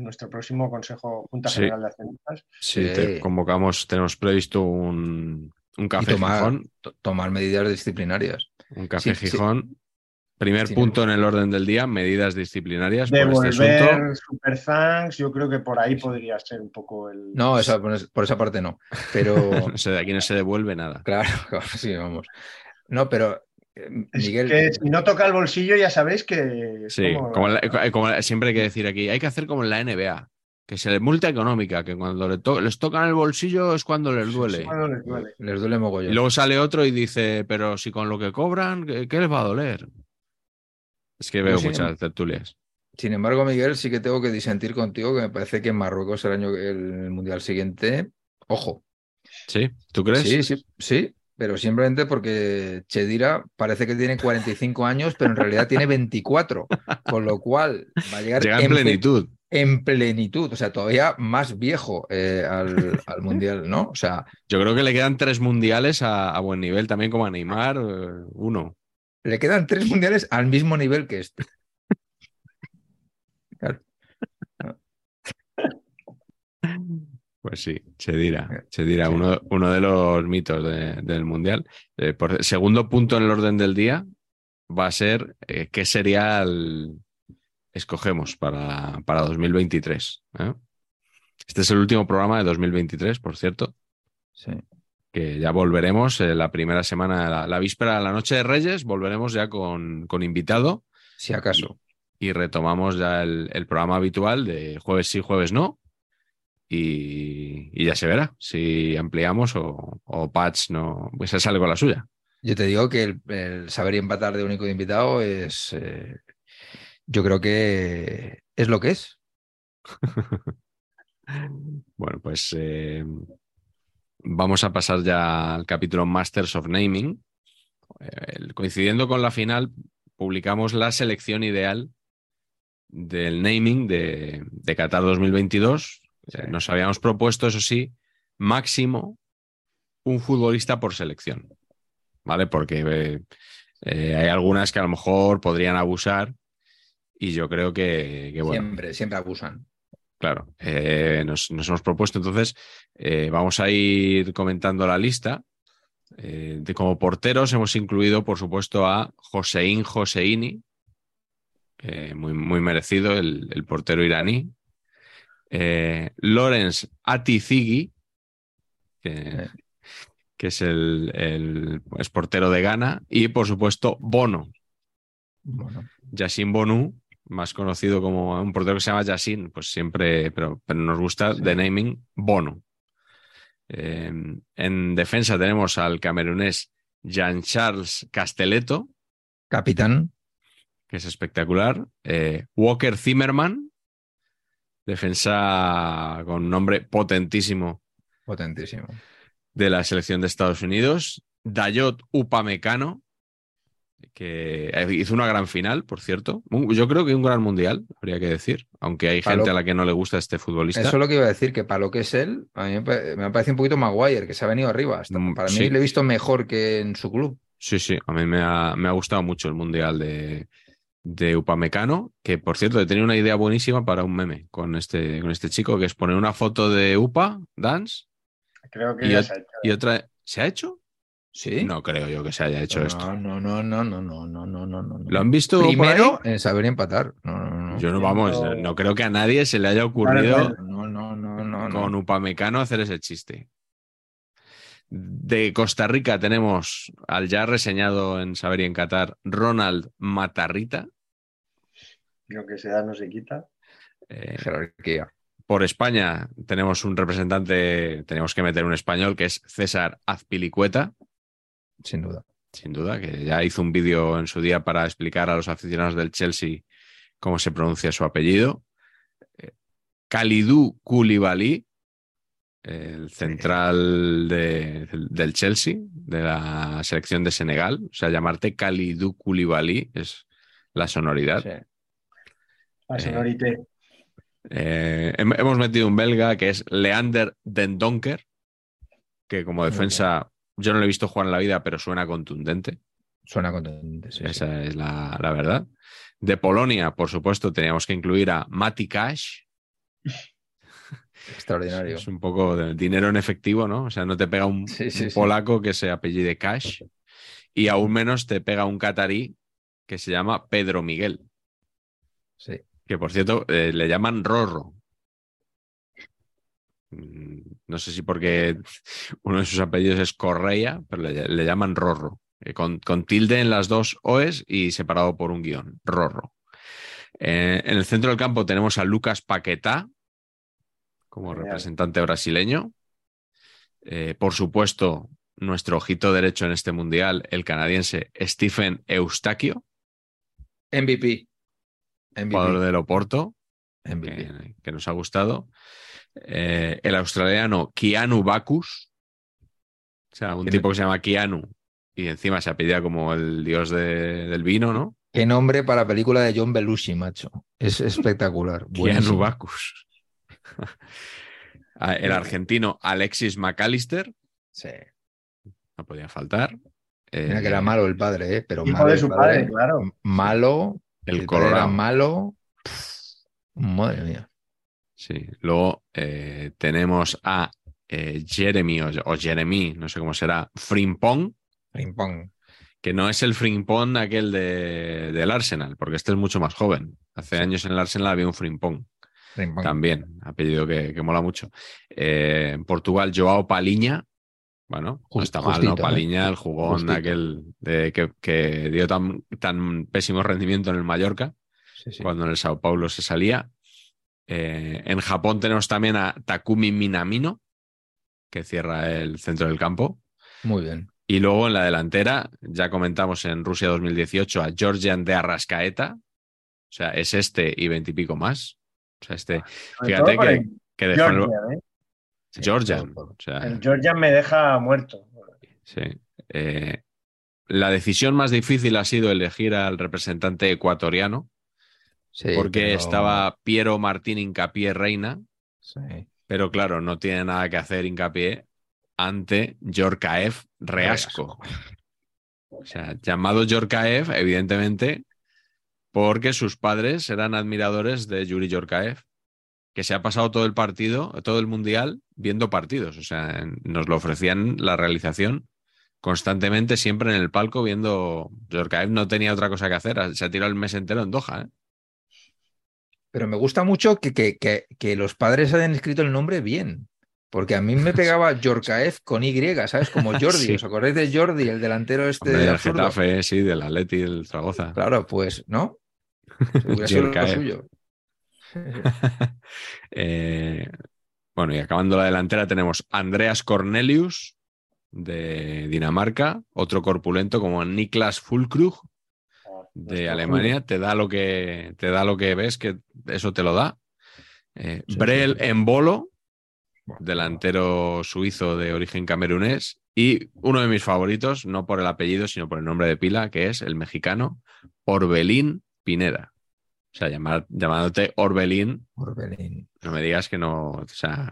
nuestro próximo Consejo Junta General de Accionistas. Sí, te convocamos, tenemos previsto un, un café tomar, Gijón. Tomar medidas disciplinarias. Un café Gijón Primer punto en el orden del día, medidas disciplinarias. Devolver por este asunto. Super thanks, yo creo que por ahí podría ser un poco el. No, por esa parte no. Pero. de aquí no se devuelve nada. Claro, sí, vamos. No, pero. Eh, Miguel. que si no toca el bolsillo, ya sabéis que. Sí, como, siempre hay que decir aquí, hay que hacer como en la NBA, que se le multa económica, que cuando les tocan el bolsillo es cuando les duele. les duele. Les duele mogollón. Y luego sale otro y dice, pero si con lo que cobran, qué les va a doler? Es que veo muchas tertulias. Sin embargo, Miguel, sí que tengo que disentir contigo, que me parece que en Marruecos el año el mundial siguiente, ojo. ¿Sí? ¿Tú crees? Sí, sí, sí, pero simplemente porque Chedira parece que tiene 45 años, pero en realidad tiene 24, con lo cual va a llegar Llega en, plenitud. En plenitud, o sea, todavía más viejo eh, al, mundial, ¿no? O sea. Yo creo que le quedan tres mundiales a, buen nivel, también como a Neymar, eh, uno. Le quedan tres mundiales al mismo nivel que este. Pues sí, se dirá, se dirá uno, uno, de los mitos del mundial. Eh, por, segundo punto en el orden del día va a ser eh, qué serial escogemos para, para 2023. ¿eh? Este es el último programa de 2023, por cierto. Sí que ya volveremos eh, la primera semana, la, víspera de la noche de Reyes, volveremos ya con, con invitado. Si acaso. Y, retomamos ya el, programa habitual de jueves sí, jueves no. Y, ya se verá si ampliamos o, o Patch no, pues se sale con la suya. Yo te digo que el, saber y empatar de único invitado es. Eh, yo creo que es lo que es. bueno, pues eh, Vamos a pasar ya al capítulo Masters of Naming. Eh, coincidiendo con la final, publicamos la selección ideal del naming de, Qatar 2022. Eh, nos habíamos propuesto, eso sí, máximo un futbolista por selección. ¿Vale? Porque eh, hay algunas que a lo mejor podrían abusar y yo creo que, Siempre, siempre abusan. Claro, eh, nos, hemos propuesto entonces, eh, vamos a ir comentando la lista. Eh, de como porteros hemos incluido, por supuesto, a Josein Joseini, muy, muy, merecido, el, portero iraní. Lorenz Atizigi, que, que es el, portero de Ghana. Y, por supuesto, Bono. Bono. Yassin Bonu, más conocido como un portero que se llama Yassin, pues siempre, pero, pero nos gusta de naming Bono. Em, en defensa tenemos al camerunés Jean-Charles Castelletto. Capitán. Que es espectacular. Eh, Walker Zimmerman. Defensa con nombre potentísimo. Potentísimo. De la selección de Estados Unidos. Dayot Upamecano que hizo una gran final, por cierto. Yo creo que un gran mundial, habría que decir, aunque hay gente a la que no le gusta este futbolista. Eso es lo que iba a decir, que para lo que es él, a mí me parece un poquito Maguire, que se ha venido arriba. Mm, para mí le he visto mejor que en su club. Sí, sí, a mí me ha, me ha gustado mucho el mundial de, de Upamecano, que por cierto he tenido una idea buenísima para un meme con este, con este chico, que es poner una foto de Upa, Dance, Creo que y, ya se ha hecho. y otra... ¿Se ha hecho? ¿Sí? No creo yo que se haya hecho no, esto. No, no, no, no, no, no, no, no, no. ¿Lo han visto Primero en saber empatar. No, no, no. Yo no, vamos, No. creo que a nadie se le haya ocurrido no, no, no. no. con Upamecano hacer ese chiste. De Costa Rica tenemos al ya reseñado en Saber y en Qatar, Ronald Matarrita. Lo que se da no se quita. Eh, Jerarquía. por España tenemos un representante, tenemos que meter un español que es César Azpilicueta, Sin duda. sin duda, que ya hizo un vídeo en su día para explicar a los aficionados del Chelsea cómo se pronuncia su apellido. Eh, Kalidou Koulibaly, el central de- del Chelsea, de la selección de Senegal. O sea, llamarte Kalidou Koulibaly es la sonoridad. Sí. La Eh, sonorité. Eh, hem- hemos metido un belga que es Leander Den Donker, que como defensa yo no lo he visto jugar en la vida, pero suena contundente. Suena contundente. sí, sí. Esa es la, la verdad. De Polonia, por supuesto, teníamos que incluir a Mati Cash. Extraordinario. Es un poco de dinero en efectivo, ¿no? O sea, no te pega un, Sí, sí, un sí. polaco que se apellide Cash y aún menos te pega un catarí que se llama Pedro Miguel, Sí. que por cierto eh, le llaman Rorro. Mm, No sé si porque uno de sus apellidos es Correa, pero le, le llaman Rorro, eh, con, con tilde en las dos OEs y separado por un guion, Rorro. Eh, en el centro del campo tenemos a Lucas Paquetá como Genial. representante brasileño. Eh, por supuesto, nuestro ojito derecho en este mundial, el canadiense Stephen Eustaquio, MVP. jugador MVP. del Oporto, MVP. que, que nos ha gustado. Eh, el australiano Keanu Bacchus, o sea, un tipo que se llama Keanu y encima se apellida como el dios de- del vino, ¿no? Qué nombre para película de John Belushi, macho. Es espectacular. Keanu Buenísimo. Ah, el argentino Alexis McAllister, Sí. no podía faltar. Mira que Eh, era malo el padre, ¿eh? Pero Hijo malo de el su padre, claro. Malo. El padre era malo. Pff, Madre mía. Sí, luego eh, tenemos a eh, Jeremy o, o Jeremy, no sé cómo será, Frimpong, Ping pong. que no es el Frimpong aquel de, del Arsenal, porque este es mucho más joven. Hace Sí. años en el Arsenal había un Frimpong También, apellido que, que mola mucho. Eh, en Portugal, Joao Paliña, bueno, no está mal, ¿no? ¿eh? Paliña, el jugón Justito. aquel de, que, que dio tan, tan pésimo rendimiento en el Mallorca Sí, sí. cuando en el Sao Paulo se salía. Eh, en Japón tenemos también a Takumi Minamino, que cierra el centro del campo. Muy bien. Y luego en la delantera, ya comentamos en Rusia 2018 a Georgian de Arrascaeta. O sea, es este y veintipico más. O sea, este, fíjate que, el que dejó el- Georgian, ¿eh? Sí. O sea, El Georgian me deja muerto. sí. Eh, la decisión más difícil ha sido elegir al representante ecuatoriano, Sí, porque pero- estaba Piero Martín Incapié Reina, Sí. Pero claro, no tiene nada que hacer hincapié ante Yorkaev Reasco. O sea, llamado Yorkaev, evidentemente, porque sus padres eran admiradores de Yuri Yorkaev, que se ha pasado todo el partido, todo el mundial, viendo partidos. O sea, nos lo ofrecían la realización constantemente, siempre en el palco, viendo. Yorkaev no tenía otra cosa que hacer, se ha tirado el mes entero en Doha. ¿eh? Pero me gusta mucho que, que, que, que los padres hayan escrito el nombre bien. Porque a mí me pegaba Yorkaev con Y, ¿sabes? Como Jordi. Sí. ¿Os acordáis de Jordi, el delantero este Hombre, de del? Getafe, sí, del Atleti, del Zaragoza. Claro, pues, ¿no? Hubiera sido lo Yorkaev. suyo. Eh, bueno, y acabando la delantera tenemos Andreas Cornelius de Dinamarca, otro corpulento como Niklas Fulkrug de Alemania, te da lo que te da lo que ves, que eso te lo da. Eh, Sí, Brel sí. Embolo, delantero suizo de origen camerunés, y uno de mis favoritos, no por el apellido, sino por el nombre de pila, que es el mexicano Orbelín Pineda. O sea, llamar- llamándote Orbelín, Orbelín. no me digas que no, o sea,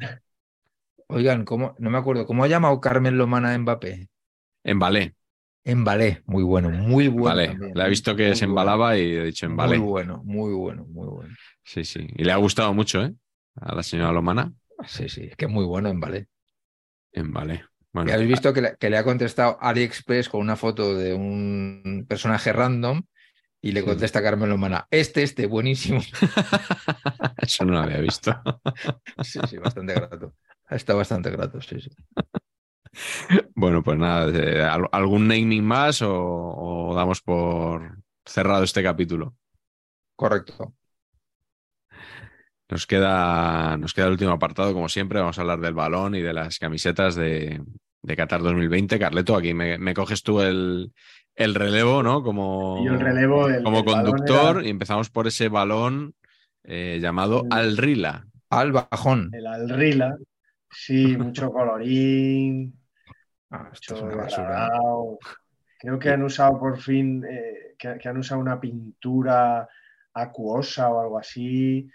Oigan, ¿cómo? no me acuerdo, ¿cómo ha llamado Carmen Lomana a Mbappé? en ballet. En ballet, muy bueno, muy bueno. vale, le he muy- visto que muy se bueno. embalaba y he dicho en Muy vale. bueno, muy bueno, muy bueno. Sí, sí. Y le ha gustado mucho, ¿eh? A la señora Lomana. Sí, sí, es que es muy bueno en ballet. En vale. Bueno, Y habéis visto que le, que le ha contestado AliExpress con una foto de un personaje random y le contesta Carmen Lomana, este, este, buenísimo. eso no lo había visto. Sí, sí, bastante grato. Está bastante grato, sí, sí. Bueno, pues nada, eh, ¿al- ¿algún naming más o, o damos por cerrado este capítulo? Correcto. Nos queda, nos queda el último apartado, como siempre. Vamos a hablar del balón y de las camisetas de, de Qatar 2020. Carleto, aquí me, me coges tú el, el relevo, ¿no? Como, Y el relevo del- como conductor era- y empezamos por ese balón eh, llamado El- Al Rila. Al bajón. El Alrila, sí, mucho colorín, Ah, esto es mucho una basura. degradado. Creo que han usado por fin, eh, que, que han usado una pintura acuosa o algo así,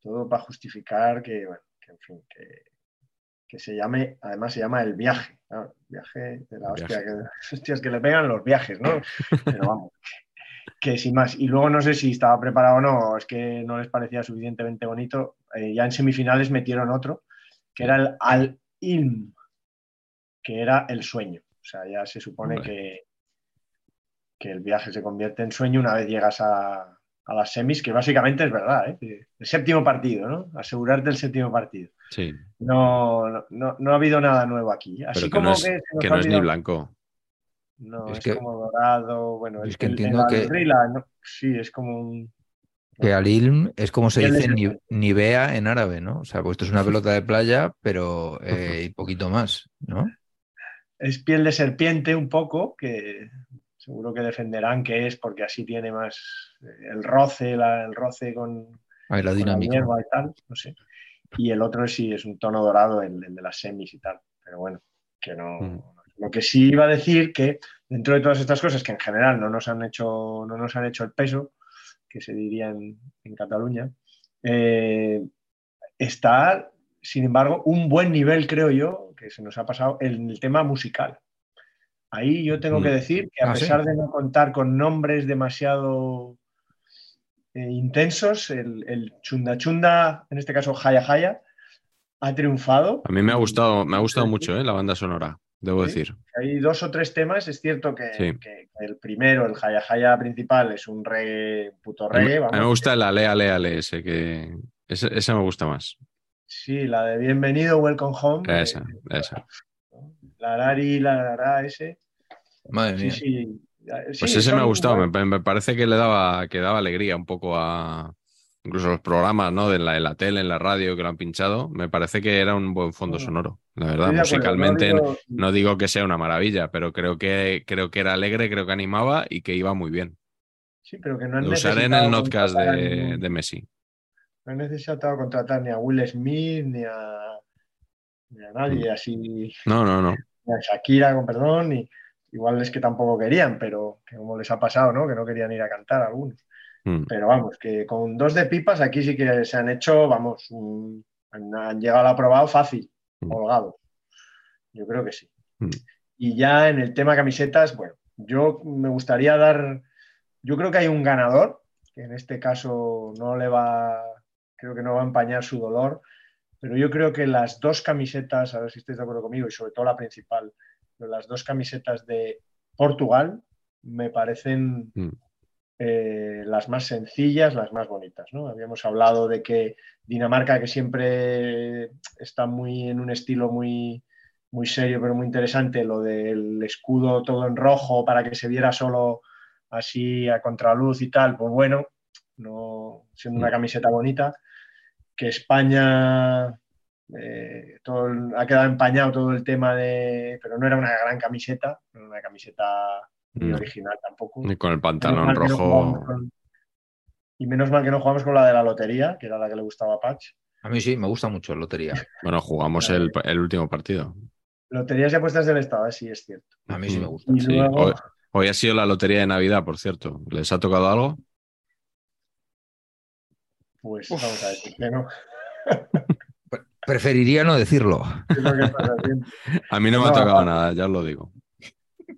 todo para justificar que, bueno, que en fin, que, que se llame, además se llama el viaje, viaje de la hostia, que, hostias, que le pegan los viajes, ¿no? Pero vamos, que sin más. Y luego no sé si estaba preparado o no, es que no les parecía suficientemente bonito. Eh, ya en semifinales metieron otro, que era el Al-Ilm, que era el sueño. O sea, ya se supone que, que el viaje se convierte en sueño una vez llegas a, a las semis, que básicamente es verdad, ¿eh? Que El séptimo partido, ¿no? Asegurarte el séptimo partido. Sí, No, no, no, no ha habido nada nuevo aquí. Así pero que como no es, que, se que no es ni blanco. No, Es es, que- como dorado. Bueno, es el- que entiendo el que-. Sí, es como un. Que al ilm es como se dice ni-. Nivea en árabe, ¿no? O sea, pues esto es una pelota de playa, pero eh, y poquito más, ¿no? Es piel de serpiente un poco, que seguro que defenderán que es porque así tiene más eh, el roce, la- el roce con, con la hierba y tal, no sé. Y el otro sí es un tono dorado, el, el de las semis y tal. Pero bueno, que no. Mm. Lo que sí iba a decir que dentro de todas estas cosas que en general no nos han hecho, no nos han hecho el peso, que se diría en, en Cataluña, eh, está, sin embargo, un buen nivel, creo yo, que se nos ha pasado en el tema musical. Ahí yo tengo Mm. que decir que a Ah, ¿sí? pesar de no contar con nombres demasiado eh, intensos, el, el chunda chunda, en este caso Jaya Jaya, ha triunfado. A mí me ha gustado, me ha gustado mucho ¿eh? la banda sonora, debo Sí. decir. Hay dos o tres temas, es cierto que, Sí. que- que el primero, el Jaya Jaya principal, es un reggae, puto reggae, a mí me vamos. gusta el Ale, Ale, Ale ese, que ese, ese me gusta más. Sí, la de Bienvenido, Welcome Home. eh, Esa, esa. La Lari, la Lara, ese. Madre mía. sí. Pues ese me ha gustado, me, me parece que le daba, que daba alegría un poco a incluso los programas, ¿no? De la, en la tele, en la radio que lo han pinchado. Me parece que era un buen fondo sonoro, la verdad. Musicalmente no digo- no digo que sea una maravilla, pero creo que, creo que era alegre, creo que animaba y que iba muy bien. Sí, pero que no Lo usaré en el notcast de, ningún- de Messi. No he necesitado contratar ni a Will Smith ni a, ni a nadie Mm. así, No, no, no. ni a Shakira, con perdón, y igual es que tampoco querían, pero que como les ha pasado, ¿no? Que no querían ir a cantar algunos. Mm. Pero vamos, que con dos de pipas aquí sí que se han hecho, vamos, un- han, llegado al aprobado fácil, Mm. holgados. Yo creo que sí. Mm. Y ya en el tema camisetas, bueno, yo me gustaría dar, yo creo que hay un ganador, que en este caso no le va, creo que no va a empañar su dolor, pero yo creo que las dos camisetas, a ver si estáis de acuerdo conmigo, y sobre todo la principal, pero las dos camisetas de Portugal me parecen Mm. eh, las más sencillas, las más bonitas. ¿no? Habíamos hablado de que Dinamarca, que siempre está muy en un estilo muy, muy serio, pero muy interesante, lo del escudo todo en rojo para que se viera solo así a contraluz y tal, pues bueno, no siendo una Mm. camiseta bonita, que España eh, todo el- ha quedado empañado todo el tema de, pero no era una gran camiseta, no era una camiseta No. original tampoco. Y con el pantalón no rojo. con- Y menos mal que no jugamos con la de la lotería, que era la que le gustaba a Patch. A mí sí, me gusta mucho la lotería. Bueno, jugamos el, el último partido. Loterías y apuestas del Estado, sí es cierto. A mí sí Mm. me gusta. Y Sí, luego, hoy, hoy ha sido la lotería de Navidad, por cierto. ¿Les ha tocado algo? pues vamos a decir que no. Preferiría no decirlo. Es lo que pasa siempre. A mí no me ha tocado no. nada, ya os lo digo.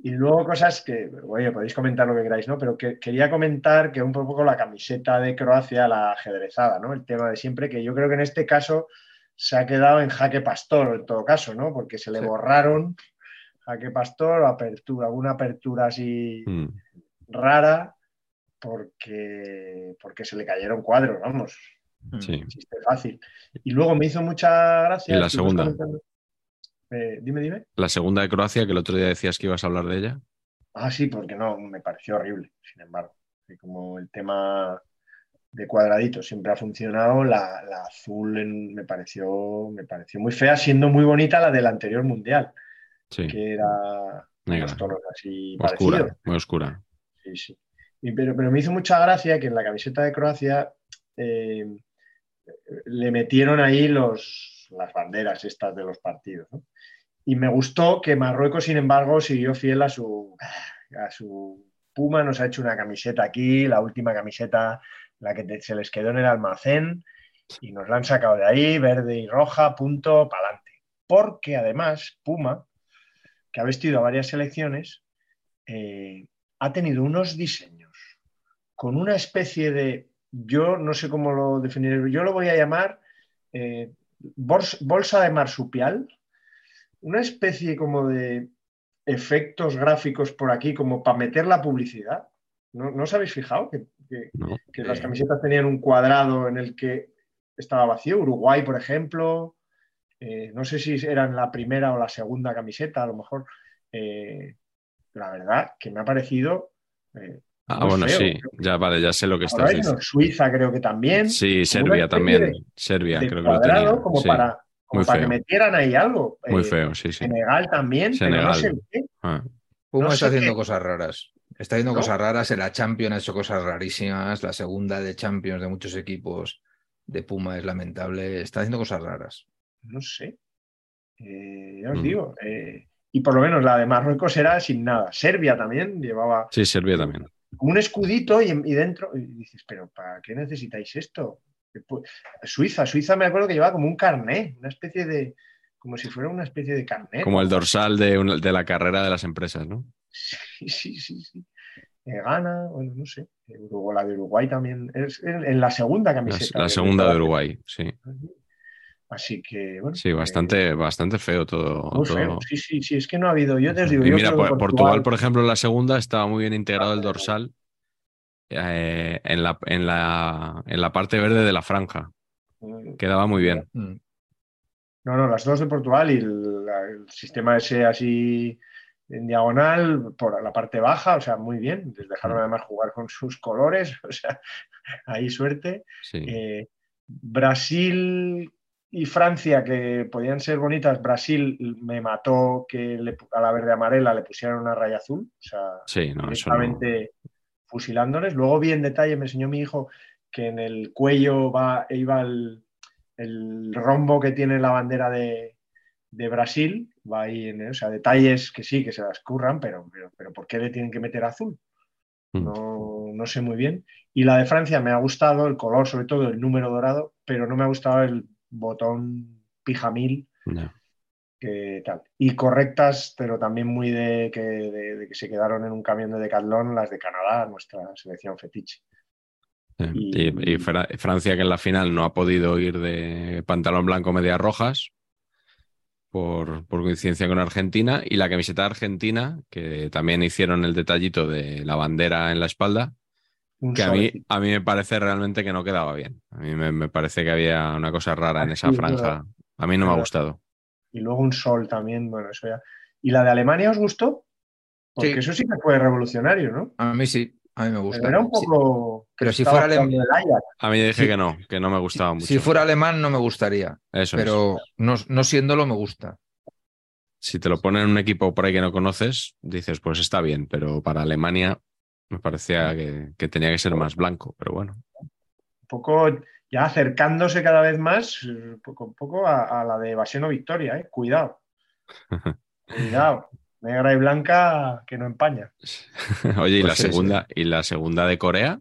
Y luego cosas que, oye, podéis comentar lo que queráis, ¿no? Pero que, quería comentar que un poco la camiseta de Croacia, la ajedrezada, ¿no? El tema de siempre, que yo creo que en este caso se ha quedado en jaque pastor, en todo caso, ¿no? Porque se le Sí. borraron jaque pastor, apertura, alguna apertura así Mm. rara, porque, porque se le cayeron cuadros, vamos. Sí. Chiste fácil. Y luego me hizo mucha gracia. ¿Y la segunda? Eh, dime, dime. La segunda de Croacia, que el otro día decías que ibas a hablar de ella. Ah, sí, porque no, me pareció horrible, sin embargo. Y como el tema de cuadraditos siempre ha funcionado, la, la azul en- me, pareció, me pareció muy fea, siendo muy bonita la del anterior mundial, Sí, que era negra. tonos así Oscura, parecidos. muy oscura. Sí, sí. Y pero, pero me hizo mucha gracia que en la camiseta de Croacia eh, le metieron ahí los, las banderas estas de los partidos. Y me gustó que Marruecos, sin embargo, siguió fiel a su, a su Puma, nos ha hecho una camiseta aquí, la última camiseta, la que se les quedó en el almacén, y nos la han sacado de ahí, verde y roja, punto, pa'lante. Porque además, Puma, que ha vestido a varias selecciones, eh, ha tenido unos diseños con una especie de, yo no sé cómo lo definir, yo lo voy a llamar eh, bolsa de marsupial, una especie como de efectos gráficos por aquí, como para meter la publicidad. ¿No, ¿no os habéis fijado que, que- ¿no? que las Eh. camisetas tenían un cuadrado en el que estaba vacío? Uruguay, por ejemplo. eh, no sé si eran la primera o la segunda camiseta, a lo mejor. eh, la verdad que me ha parecido. eh, Ah, bueno, sí, ya vale, ya sé lo que hay diciendo. Suiza creo que también. Sí, Serbia también. de- Serbia, de creo que lo tenía. como sí. para, como Muy para que metieran ahí algo. Muy Eh, feo, sí, sí. Senegal también, Senegal. pero no sé qué. Ah, Puma No está haciendo qué- cosas raras. Está haciendo ¿No? cosas raras. En la Champions ha hecho cosas rarísimas. La segunda de Champions de muchos equipos de Puma es lamentable. Está haciendo cosas raras. No sé. Eh, ya os Mm. digo. eh, y por lo menos la de Marruecos era sin nada. Serbia también llevaba Sí, Serbia también. Como un escudito y, y dentro. Y dices, ¿pero para qué necesitáis esto? Suiza, Suiza me acuerdo que llevaba como un carné, una especie de. como si fuera una especie de carnet. Como el dorsal de, una- de la carrera de las empresas, ¿no? Sí, sí, sí. sí. Ghana, bueno, no sé. Uruguay, la de Uruguay también. Es en, la segunda La, camiseta. la de- segunda de Uruguay, sí. Así que, bueno. Sí, eh, bastante, bastante feo todo. muy todo. feo. Sí, sí, sí. Es que no ha habido. Yo te digo. Y yo mira, Portugal, por ejemplo, en la segunda estaba muy bien integrado el dorsal eh, en, la, en, la, en la parte verde de la franja. Mm, Quedaba muy bien. Mm. No, no, las dos de Portugal y el, sistema ese así en diagonal por la parte baja, o sea, muy bien. Les dejaron Mm. además jugar con sus colores, o sea, ahí suerte. Sí. Eh, Brasil y Francia, que podían ser bonitas, Brasil me mató que le- a la verde amarela le pusieran una raya azul, o sea, Sí, no, eso no. directamente fusilándoles. Luego vi en detalle, me enseñó mi hijo que en el cuello va, iba el, el rombo que tiene la bandera de, de Brasil, va ahí en, o sea, detalles que sí, que se las curran, pero, pero, pero ¿por qué le tienen que meter azul? Mm. No, no sé muy bien. Y la de Francia me ha gustado, el color, sobre todo el número dorado, pero no me ha gustado el botón pijamil que tal. Y correctas, pero también muy de que, de, de que se quedaron en un camión de Decathlon las de Canadá, nuestra selección fetiche. Sí. Y- Y, y Fra- Francia, que en la final no ha podido ir de pantalón blanco, medias rojas, por, por coincidencia con Argentina, y la camiseta argentina, que también hicieron el detallito de la bandera en la espalda, Un que a mí, a mí me parece realmente que no quedaba bien. A mí me, me parece que había una cosa rara en Ah, esa franja. A mí no me ha gustado. Y luego un sol también, bueno, eso ya. ¿Y la de Alemania os gustó? Porque Sí. eso sí que fue revolucionario, ¿no? A mí sí, a mí me gusta. Pero era un Sí. poco. Pero si fuera alem- jugando el Ajax. A mí dije Sí. que no, que no me gustaba mucho. Si fuera alemán no me gustaría, Eso es. pero no, no siéndolo me gusta. Si te lo ponen en un equipo por ahí que no conoces, dices, pues está bien, pero para Alemania me parecía que, que tenía que ser más blanco, pero bueno. un poco ya acercándose cada vez más, eh, poco a poco a, a la de evasión o victoria, ¿eh? Cuidado. Cuidado. Negra y blanca que no empaña. Oye, ¿y Pues la sí, sí. segunda, y la segunda de Corea?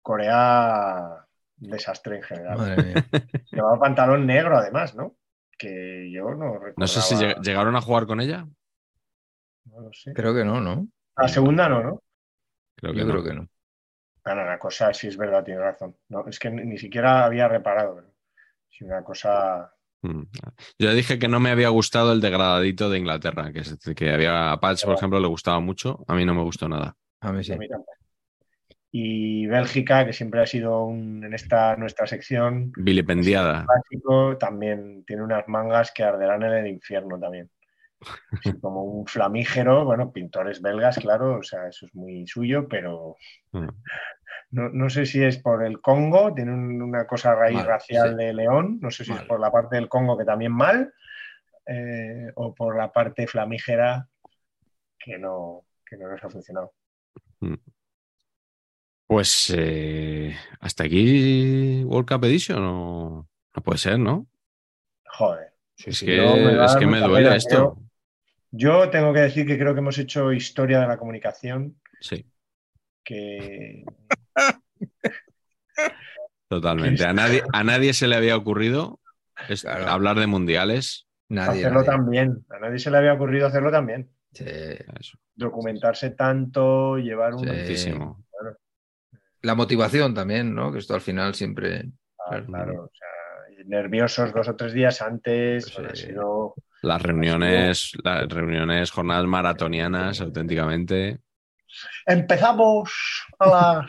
Corea, desastre en general. Llevaba pantalón negro además, ¿no? Que yo no recuerdo. No sé si lleg- llegaron a jugar con ella. No lo sé. Creo que no, ¿no? La segunda no, ¿no? Creo que Yo no. creo que no. Bueno, una cosa sí es verdad, tiene razón. No, es que ni, siquiera había reparado. pero Sí, una cosa. Mm. Yo dije que no me había gustado el degradadito de Inglaterra, que, es, que había a Patch, por ejemplo, le gustaba mucho. A mí no me gustó nada. A mí sí. a mí tampoco. Y Bélgica, que siempre ha sido un- en esta nuestra sección Vilipendiada. clásico, también tiene unas mangas que arderán en el infierno también. Como un flamígero, bueno, pintores belgas, claro, o sea, eso es muy suyo, pero Mm. no, no sé si es por el Congo, tiene un- una cosa raíz Mal, racial sí. de León, no sé si Mal. es por la parte del Congo que también mal, eh, o por la parte flamígera que no, que no nos ha funcionado. Pues eh, hasta aquí World Cup Edition no, no puede ser, ¿no? Joder. Es que, no, es que me duele esto. Yo tengo que decir que creo que hemos hecho historia de la comunicación, Sí, que totalmente. A nadie, a nadie se le había ocurrido es- Claro. hablar de mundiales. Nadie. hacerlo nadie. también. A nadie se le había ocurrido hacerlo también. Sí. Eso, Documentarse tanto, llevar un... Sí. La motivación también, ¿no? Que esto al final siempre. Ah, claro, o sea, nerviosos dos o tres días antes, Sí. ha sido... Las reuniones, las reuniones, jornadas maratonianas, auténticamente. Empezamos a las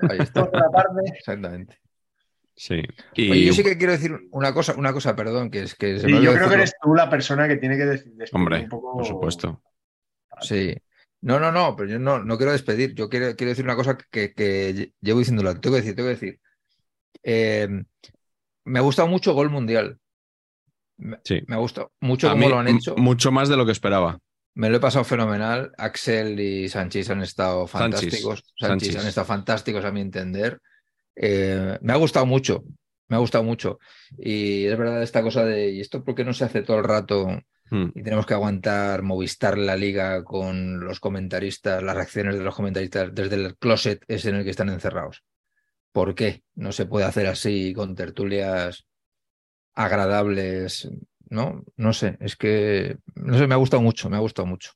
Ahí está. de la tarde. Exactamente. Sí. Y Oye, yo sí que quiero decir una cosa, una cosa, perdón, que es que se me Sí, olvidó yo creo que eres tú la persona que tiene que dec- despedir hombre, un poco... por supuesto. Sí. No, no, no, pero yo no, no quiero despedir. Yo quiero, quiero decir una cosa que, que llevo diciéndola. Tengo que decir, tengo que decir. Eh, me ha gustado mucho Gol Mundial. Me, Sí. me ha gustado mucho cómo lo han hecho. Mucho más de lo que esperaba. Me lo he pasado fenomenal. Axel y Sánchez han estado fantásticos. Sánchez han estado fantásticos a mi entender. Eh, me ha gustado mucho. Me ha gustado mucho. Y es verdad esta cosa de, ¿y esto por qué no se hace todo el rato? Mm. y tenemos que aguantar Movistar la liga con los comentaristas, las reacciones de los comentaristas desde el closet ese en el que están encerrados. ¿Por qué no se puede hacer así con tertulias agradables? No, no sé, es que no sé, me ha gustado mucho, me ha gustado mucho.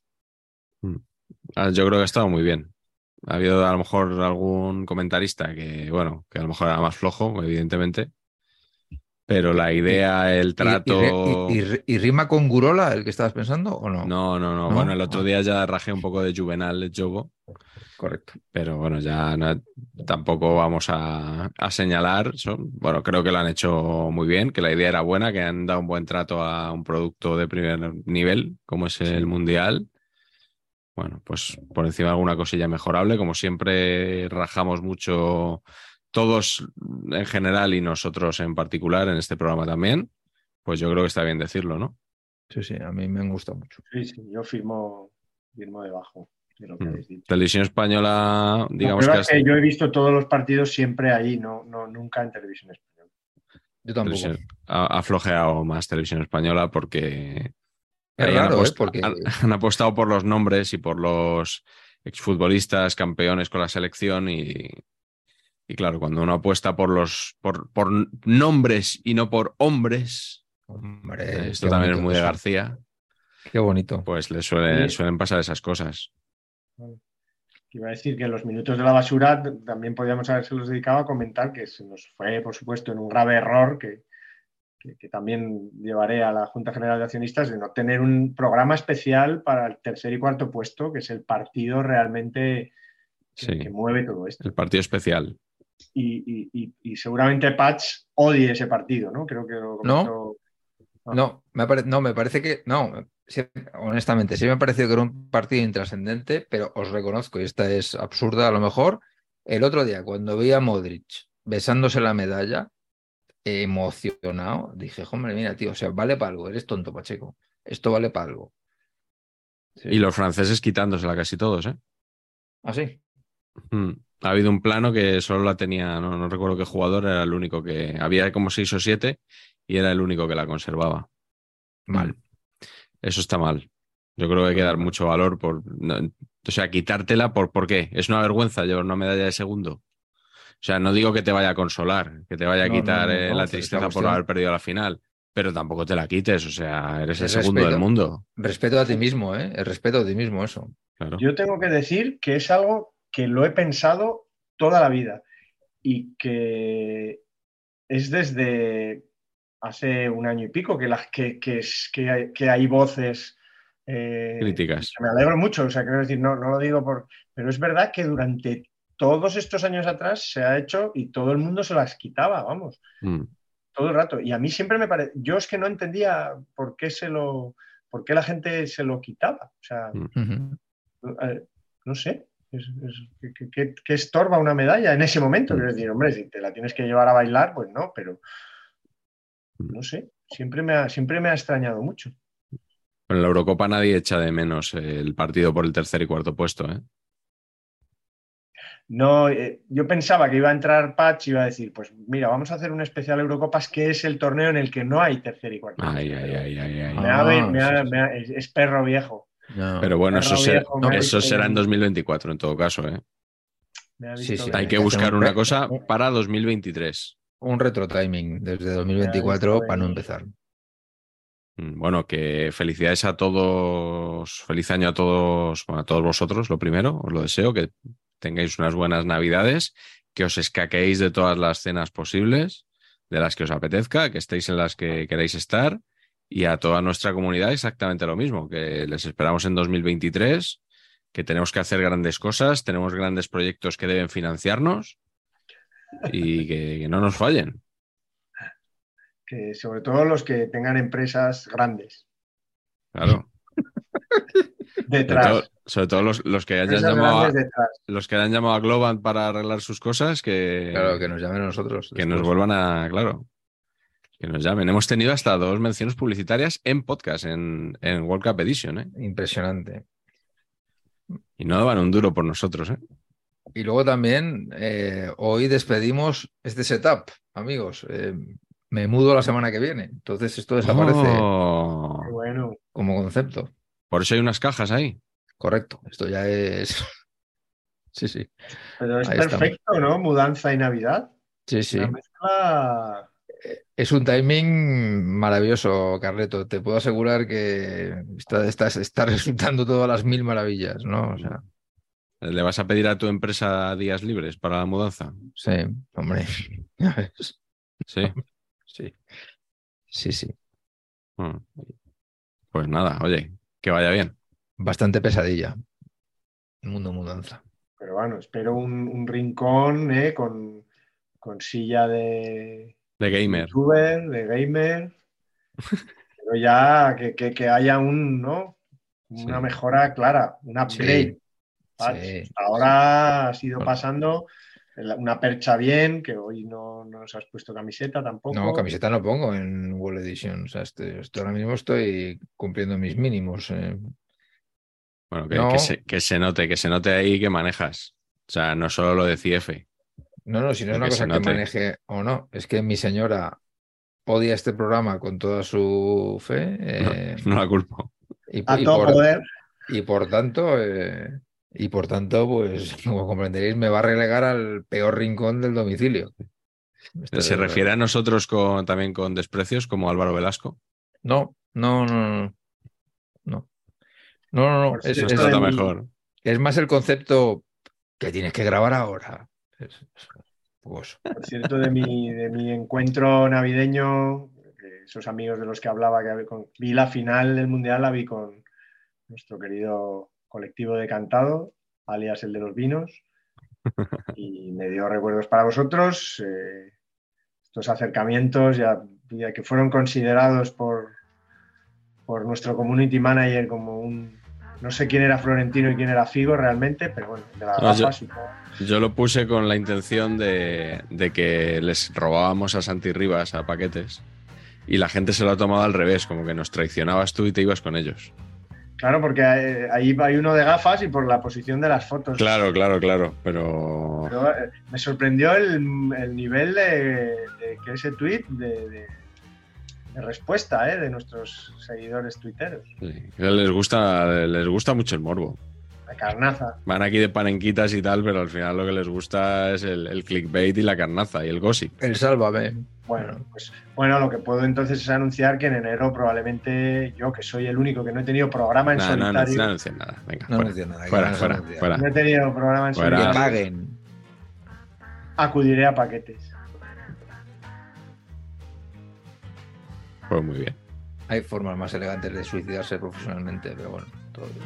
Ah, Yo creo que ha estado muy bien. Ha habido a lo mejor algún comentarista que, bueno, que a lo mejor era más flojo, evidentemente. Pero la idea, el y- trato. Y, y- y rima con Gurola, el que estabas pensando, o no? No, no, no. ¿No? Bueno, el otro día ya rajé un poco de Juvenal Jogo, Correcto. pero bueno, ya no- tampoco vamos a, a señalar. Son- bueno, creo que lo han hecho muy bien, que la idea era buena, que han dado un buen trato a un producto de primer nivel, como es el Mundial. Bueno, pues por encima alguna cosilla mejorable. Como siempre, rajamos mucho todos en general y nosotros en particular en este programa también. Pues yo creo que está bien decirlo, ¿no? Sí, sí, a mí me han gustado mucho. Sí, sí, yo firmo, firmo debajo de lo que Mm. habéis dicho. Televisión española, La digamos que, es que yo he visto todos los partidos siempre ahí, no, no, nunca en televisión española. Yo tampoco. televisión- ha, ha flojeado más televisión española porque Es han ¿eh? apost- Porque han, han apostado por los nombres y por los exfutbolistas campeones con la selección y, y claro, cuando uno apuesta por los por, por nombres y no por hombres, Hombre, esto también es muy de. García, Qué bonito. pues le suele- Sí. suelen pasar esas cosas. Iba a decir que los minutos de la basura también podíamos haberse los dedicado a comentar que se nos fue, por supuesto, en un grave error que, que- que también llevaré a la Junta General de Accionistas de no tener un programa especial para el tercer y cuarto puesto, que es el partido realmente que, Sí. que mueve todo esto. El partido especial. Y, y- y- y seguramente Patch odie ese partido, ¿no? Creo que lo comentó. No, me pare- no, me parece que. No, sí, honestamente, sí me ha parecido que era un partido intrascendente, pero os reconozco, y esta es absurda a lo mejor. El otro día, cuando vi a Modric besándose la medalla, emocionado, dije, hombre, mira, tío, o sea, vale para algo, eres tonto, Pacheco. Esto vale para algo. Sí. Y los franceses quitándosela casi todos, ¿eh? ¿Ah, sí? Mm. Ha habido un plano que solo la tenía, no, no recuerdo qué jugador, era el único que. Había como seis o siete y era el único que la conservaba. Mal. Eso está mal. Yo creo que hay que dar mucho valor por. no, o sea, quitártela por ¿por qué? Es una vergüenza llevar una medalla de segundo. O sea, no digo que te vaya a consolar, que te vaya a No, quitar no, no, eh, no, la tristeza por haber perdido la final. Pero tampoco te la quites, o sea, eres el segundo respeto. del mundo. Respeto a ti mismo, ¿eh? El respeto a ti mismo, eso. Claro. Yo tengo que decir que es algo que lo he pensado toda la vida y que es desde hace un año y pico que, las que, que, es- que hay, que hay voces. eh, Críticas. me alegro mucho, o sea, quiero decir, no, no lo digo por. Pero es verdad que durante todos estos años atrás se ha hecho y todo el mundo se las quitaba, vamos, Mm. todo el rato. Y a mí siempre me parece. Yo es que no entendía por qué se lo. por qué la gente se lo quitaba. O sea, Mm. Eh, no sé. Es, es- ¿qué, qué- qué estorba una medalla en ese momento? Quiero decir, hombre, si te la tienes que llevar a bailar, pues no, pero no sé, siempre me ha, siempre me ha extrañado mucho. En la Eurocopa nadie echa de menos el partido por el tercer y cuarto puesto, ¿eh? No, eh, yo pensaba que iba a entrar Patch y iba a decir, pues mira, vamos a hacer un especial Eurocopas que es el torneo en el que no hay tercer y cuarto. Ay, puesto. ay, ay, ay, ay. Me ha- Ah, me ha- sí, sí. me ha- es, es perro viejo. No. Pero bueno, eso, Perro será, eso en un- 2024 en todo caso, ¿eh? Sí, sí, Hay que buscar un una cosa para 2023. Un retro timing desde 2024 Ya, para no empezar. Mm, Bueno, que felicidades a todos, feliz año a todos, bueno, a todos vosotros, lo primero, os lo deseo, que tengáis unas buenas navidades, que os escaquéis de todas las cenas posibles, de las que os apetezca, que estéis en las que queráis estar, y a toda nuestra comunidad exactamente lo mismo, que les esperamos en 2023, que tenemos que hacer grandes cosas, tenemos grandes proyectos que deben financiarnos y que- que no nos fallen. Que sobre todo los que tengan empresas grandes Claro. Sobre detrás. todo, sobre todo los, los que hayan llamado a, los que hayan llamado a Globant para arreglar sus cosas, que, Claro, que nos llamen a nosotros. que nos vuelvan a, claro, que nos llamen. Hemos tenido hasta dos menciones publicitarias en podcast, en, en World Cup Edition, ¿eh? Impresionante. Y no daban un duro por nosotros, ¿eh? Y luego también, eh, hoy despedimos este setup, amigos. Eh, me mudo la semana que viene. Entonces esto desaparece Oh, como concepto. por eso hay unas cajas ahí. Correcto. Esto ya es. Sí, sí. Pero es Ahí estamos. perfecto, ¿no? Mudanza y Navidad. Sí, sí. La mezcla. Es un timing maravilloso, Carleto. Te puedo asegurar que está, está, está resultando todas las mil maravillas, ¿no? O sea, ¿Le vas a pedir a tu empresa días libres para la mudanza? sí, hombre. Ya ves. Sí. Sí. Sí, sí. Mm. Pues nada, oye, que vaya bien. Bastante pesadilla. El mundo mudanza. Pero bueno, espero un, un rincón ¿eh? con, con silla de De gamer. youtuber, de gamer. Pero ya que, que- que haya un, ¿no? Una Sí. mejora clara, un upgrade. Sí. Ahora has ido Bueno. pasando una percha bien, que hoy no, no nos has puesto camiseta tampoco. No, camiseta no pongo en World Edition. O sea, este- esto ahora mismo estoy cumpliendo mis mínimos. eh. Bueno, que, No. que se, que se note, que se note ahí que manejas. O sea, no solo lo de CF. No, no, si no es una que cosa que maneje o no, es que mi señora odia este programa con toda su fe eh, No la culpo. y, A y todo por, poder. y por tanto, eh, y por tanto, pues como comprenderéis, me va a relegar al peor rincón del domicilio. ¿Se refiere a nosotros con, también con desprecios como Álvaro Velasco? No, no, no, no. No, no, no, no. Por Es, cierto, Eso es- está de- mejor. es más el concepto que tienes que grabar ahora. Es- es un poco eso. Por cierto, de mi, de mi encuentro navideño, esos amigos de los que hablaba, que con- vi la final del Mundial, la vi con nuestro querido colectivo de cantado, alias el de los vinos, y me dio recuerdos para vosotros. eh, estos acercamientos ya, ya que fueron considerados por, por nuestro community manager como un... No sé quién era Florentino y quién era Figo realmente, pero bueno, de las No, yo- gafas y todo. Yo lo puse con la intención de, de que les robábamos a Santi Rivas a paquetes y la gente se lo ha tomado al revés, como que nos traicionabas tú y te ibas con ellos. Claro, porque eh, ahí hay uno de gafas y por la posición de las fotos. Claro, claro, claro, pero... Pero, eh, me sorprendió el, el nivel de, de que ese tweet de, de- de respuesta eh, de nuestros seguidores tuiteros. sí, les gusta, les gusta mucho el morbo. La carnaza. Van aquí de panenquitas y tal, pero al final lo que les gusta es el, el clickbait y la carnaza y el gossip. El sálvame. Bueno, pues bueno, lo que puedo entonces es anunciar que en enero probablemente yo, que soy el único que no he tenido programa en No, no, no, solitario, no anuncian nada. Venga, No fuera, nada, fuera, no fuera, fuera. no he tenido programa en Fuera. Que solitario, paguen. acudiré a paquetes. Pues muy bien. Hay formas más elegantes de suicidarse profesionalmente, pero bueno, todo bien.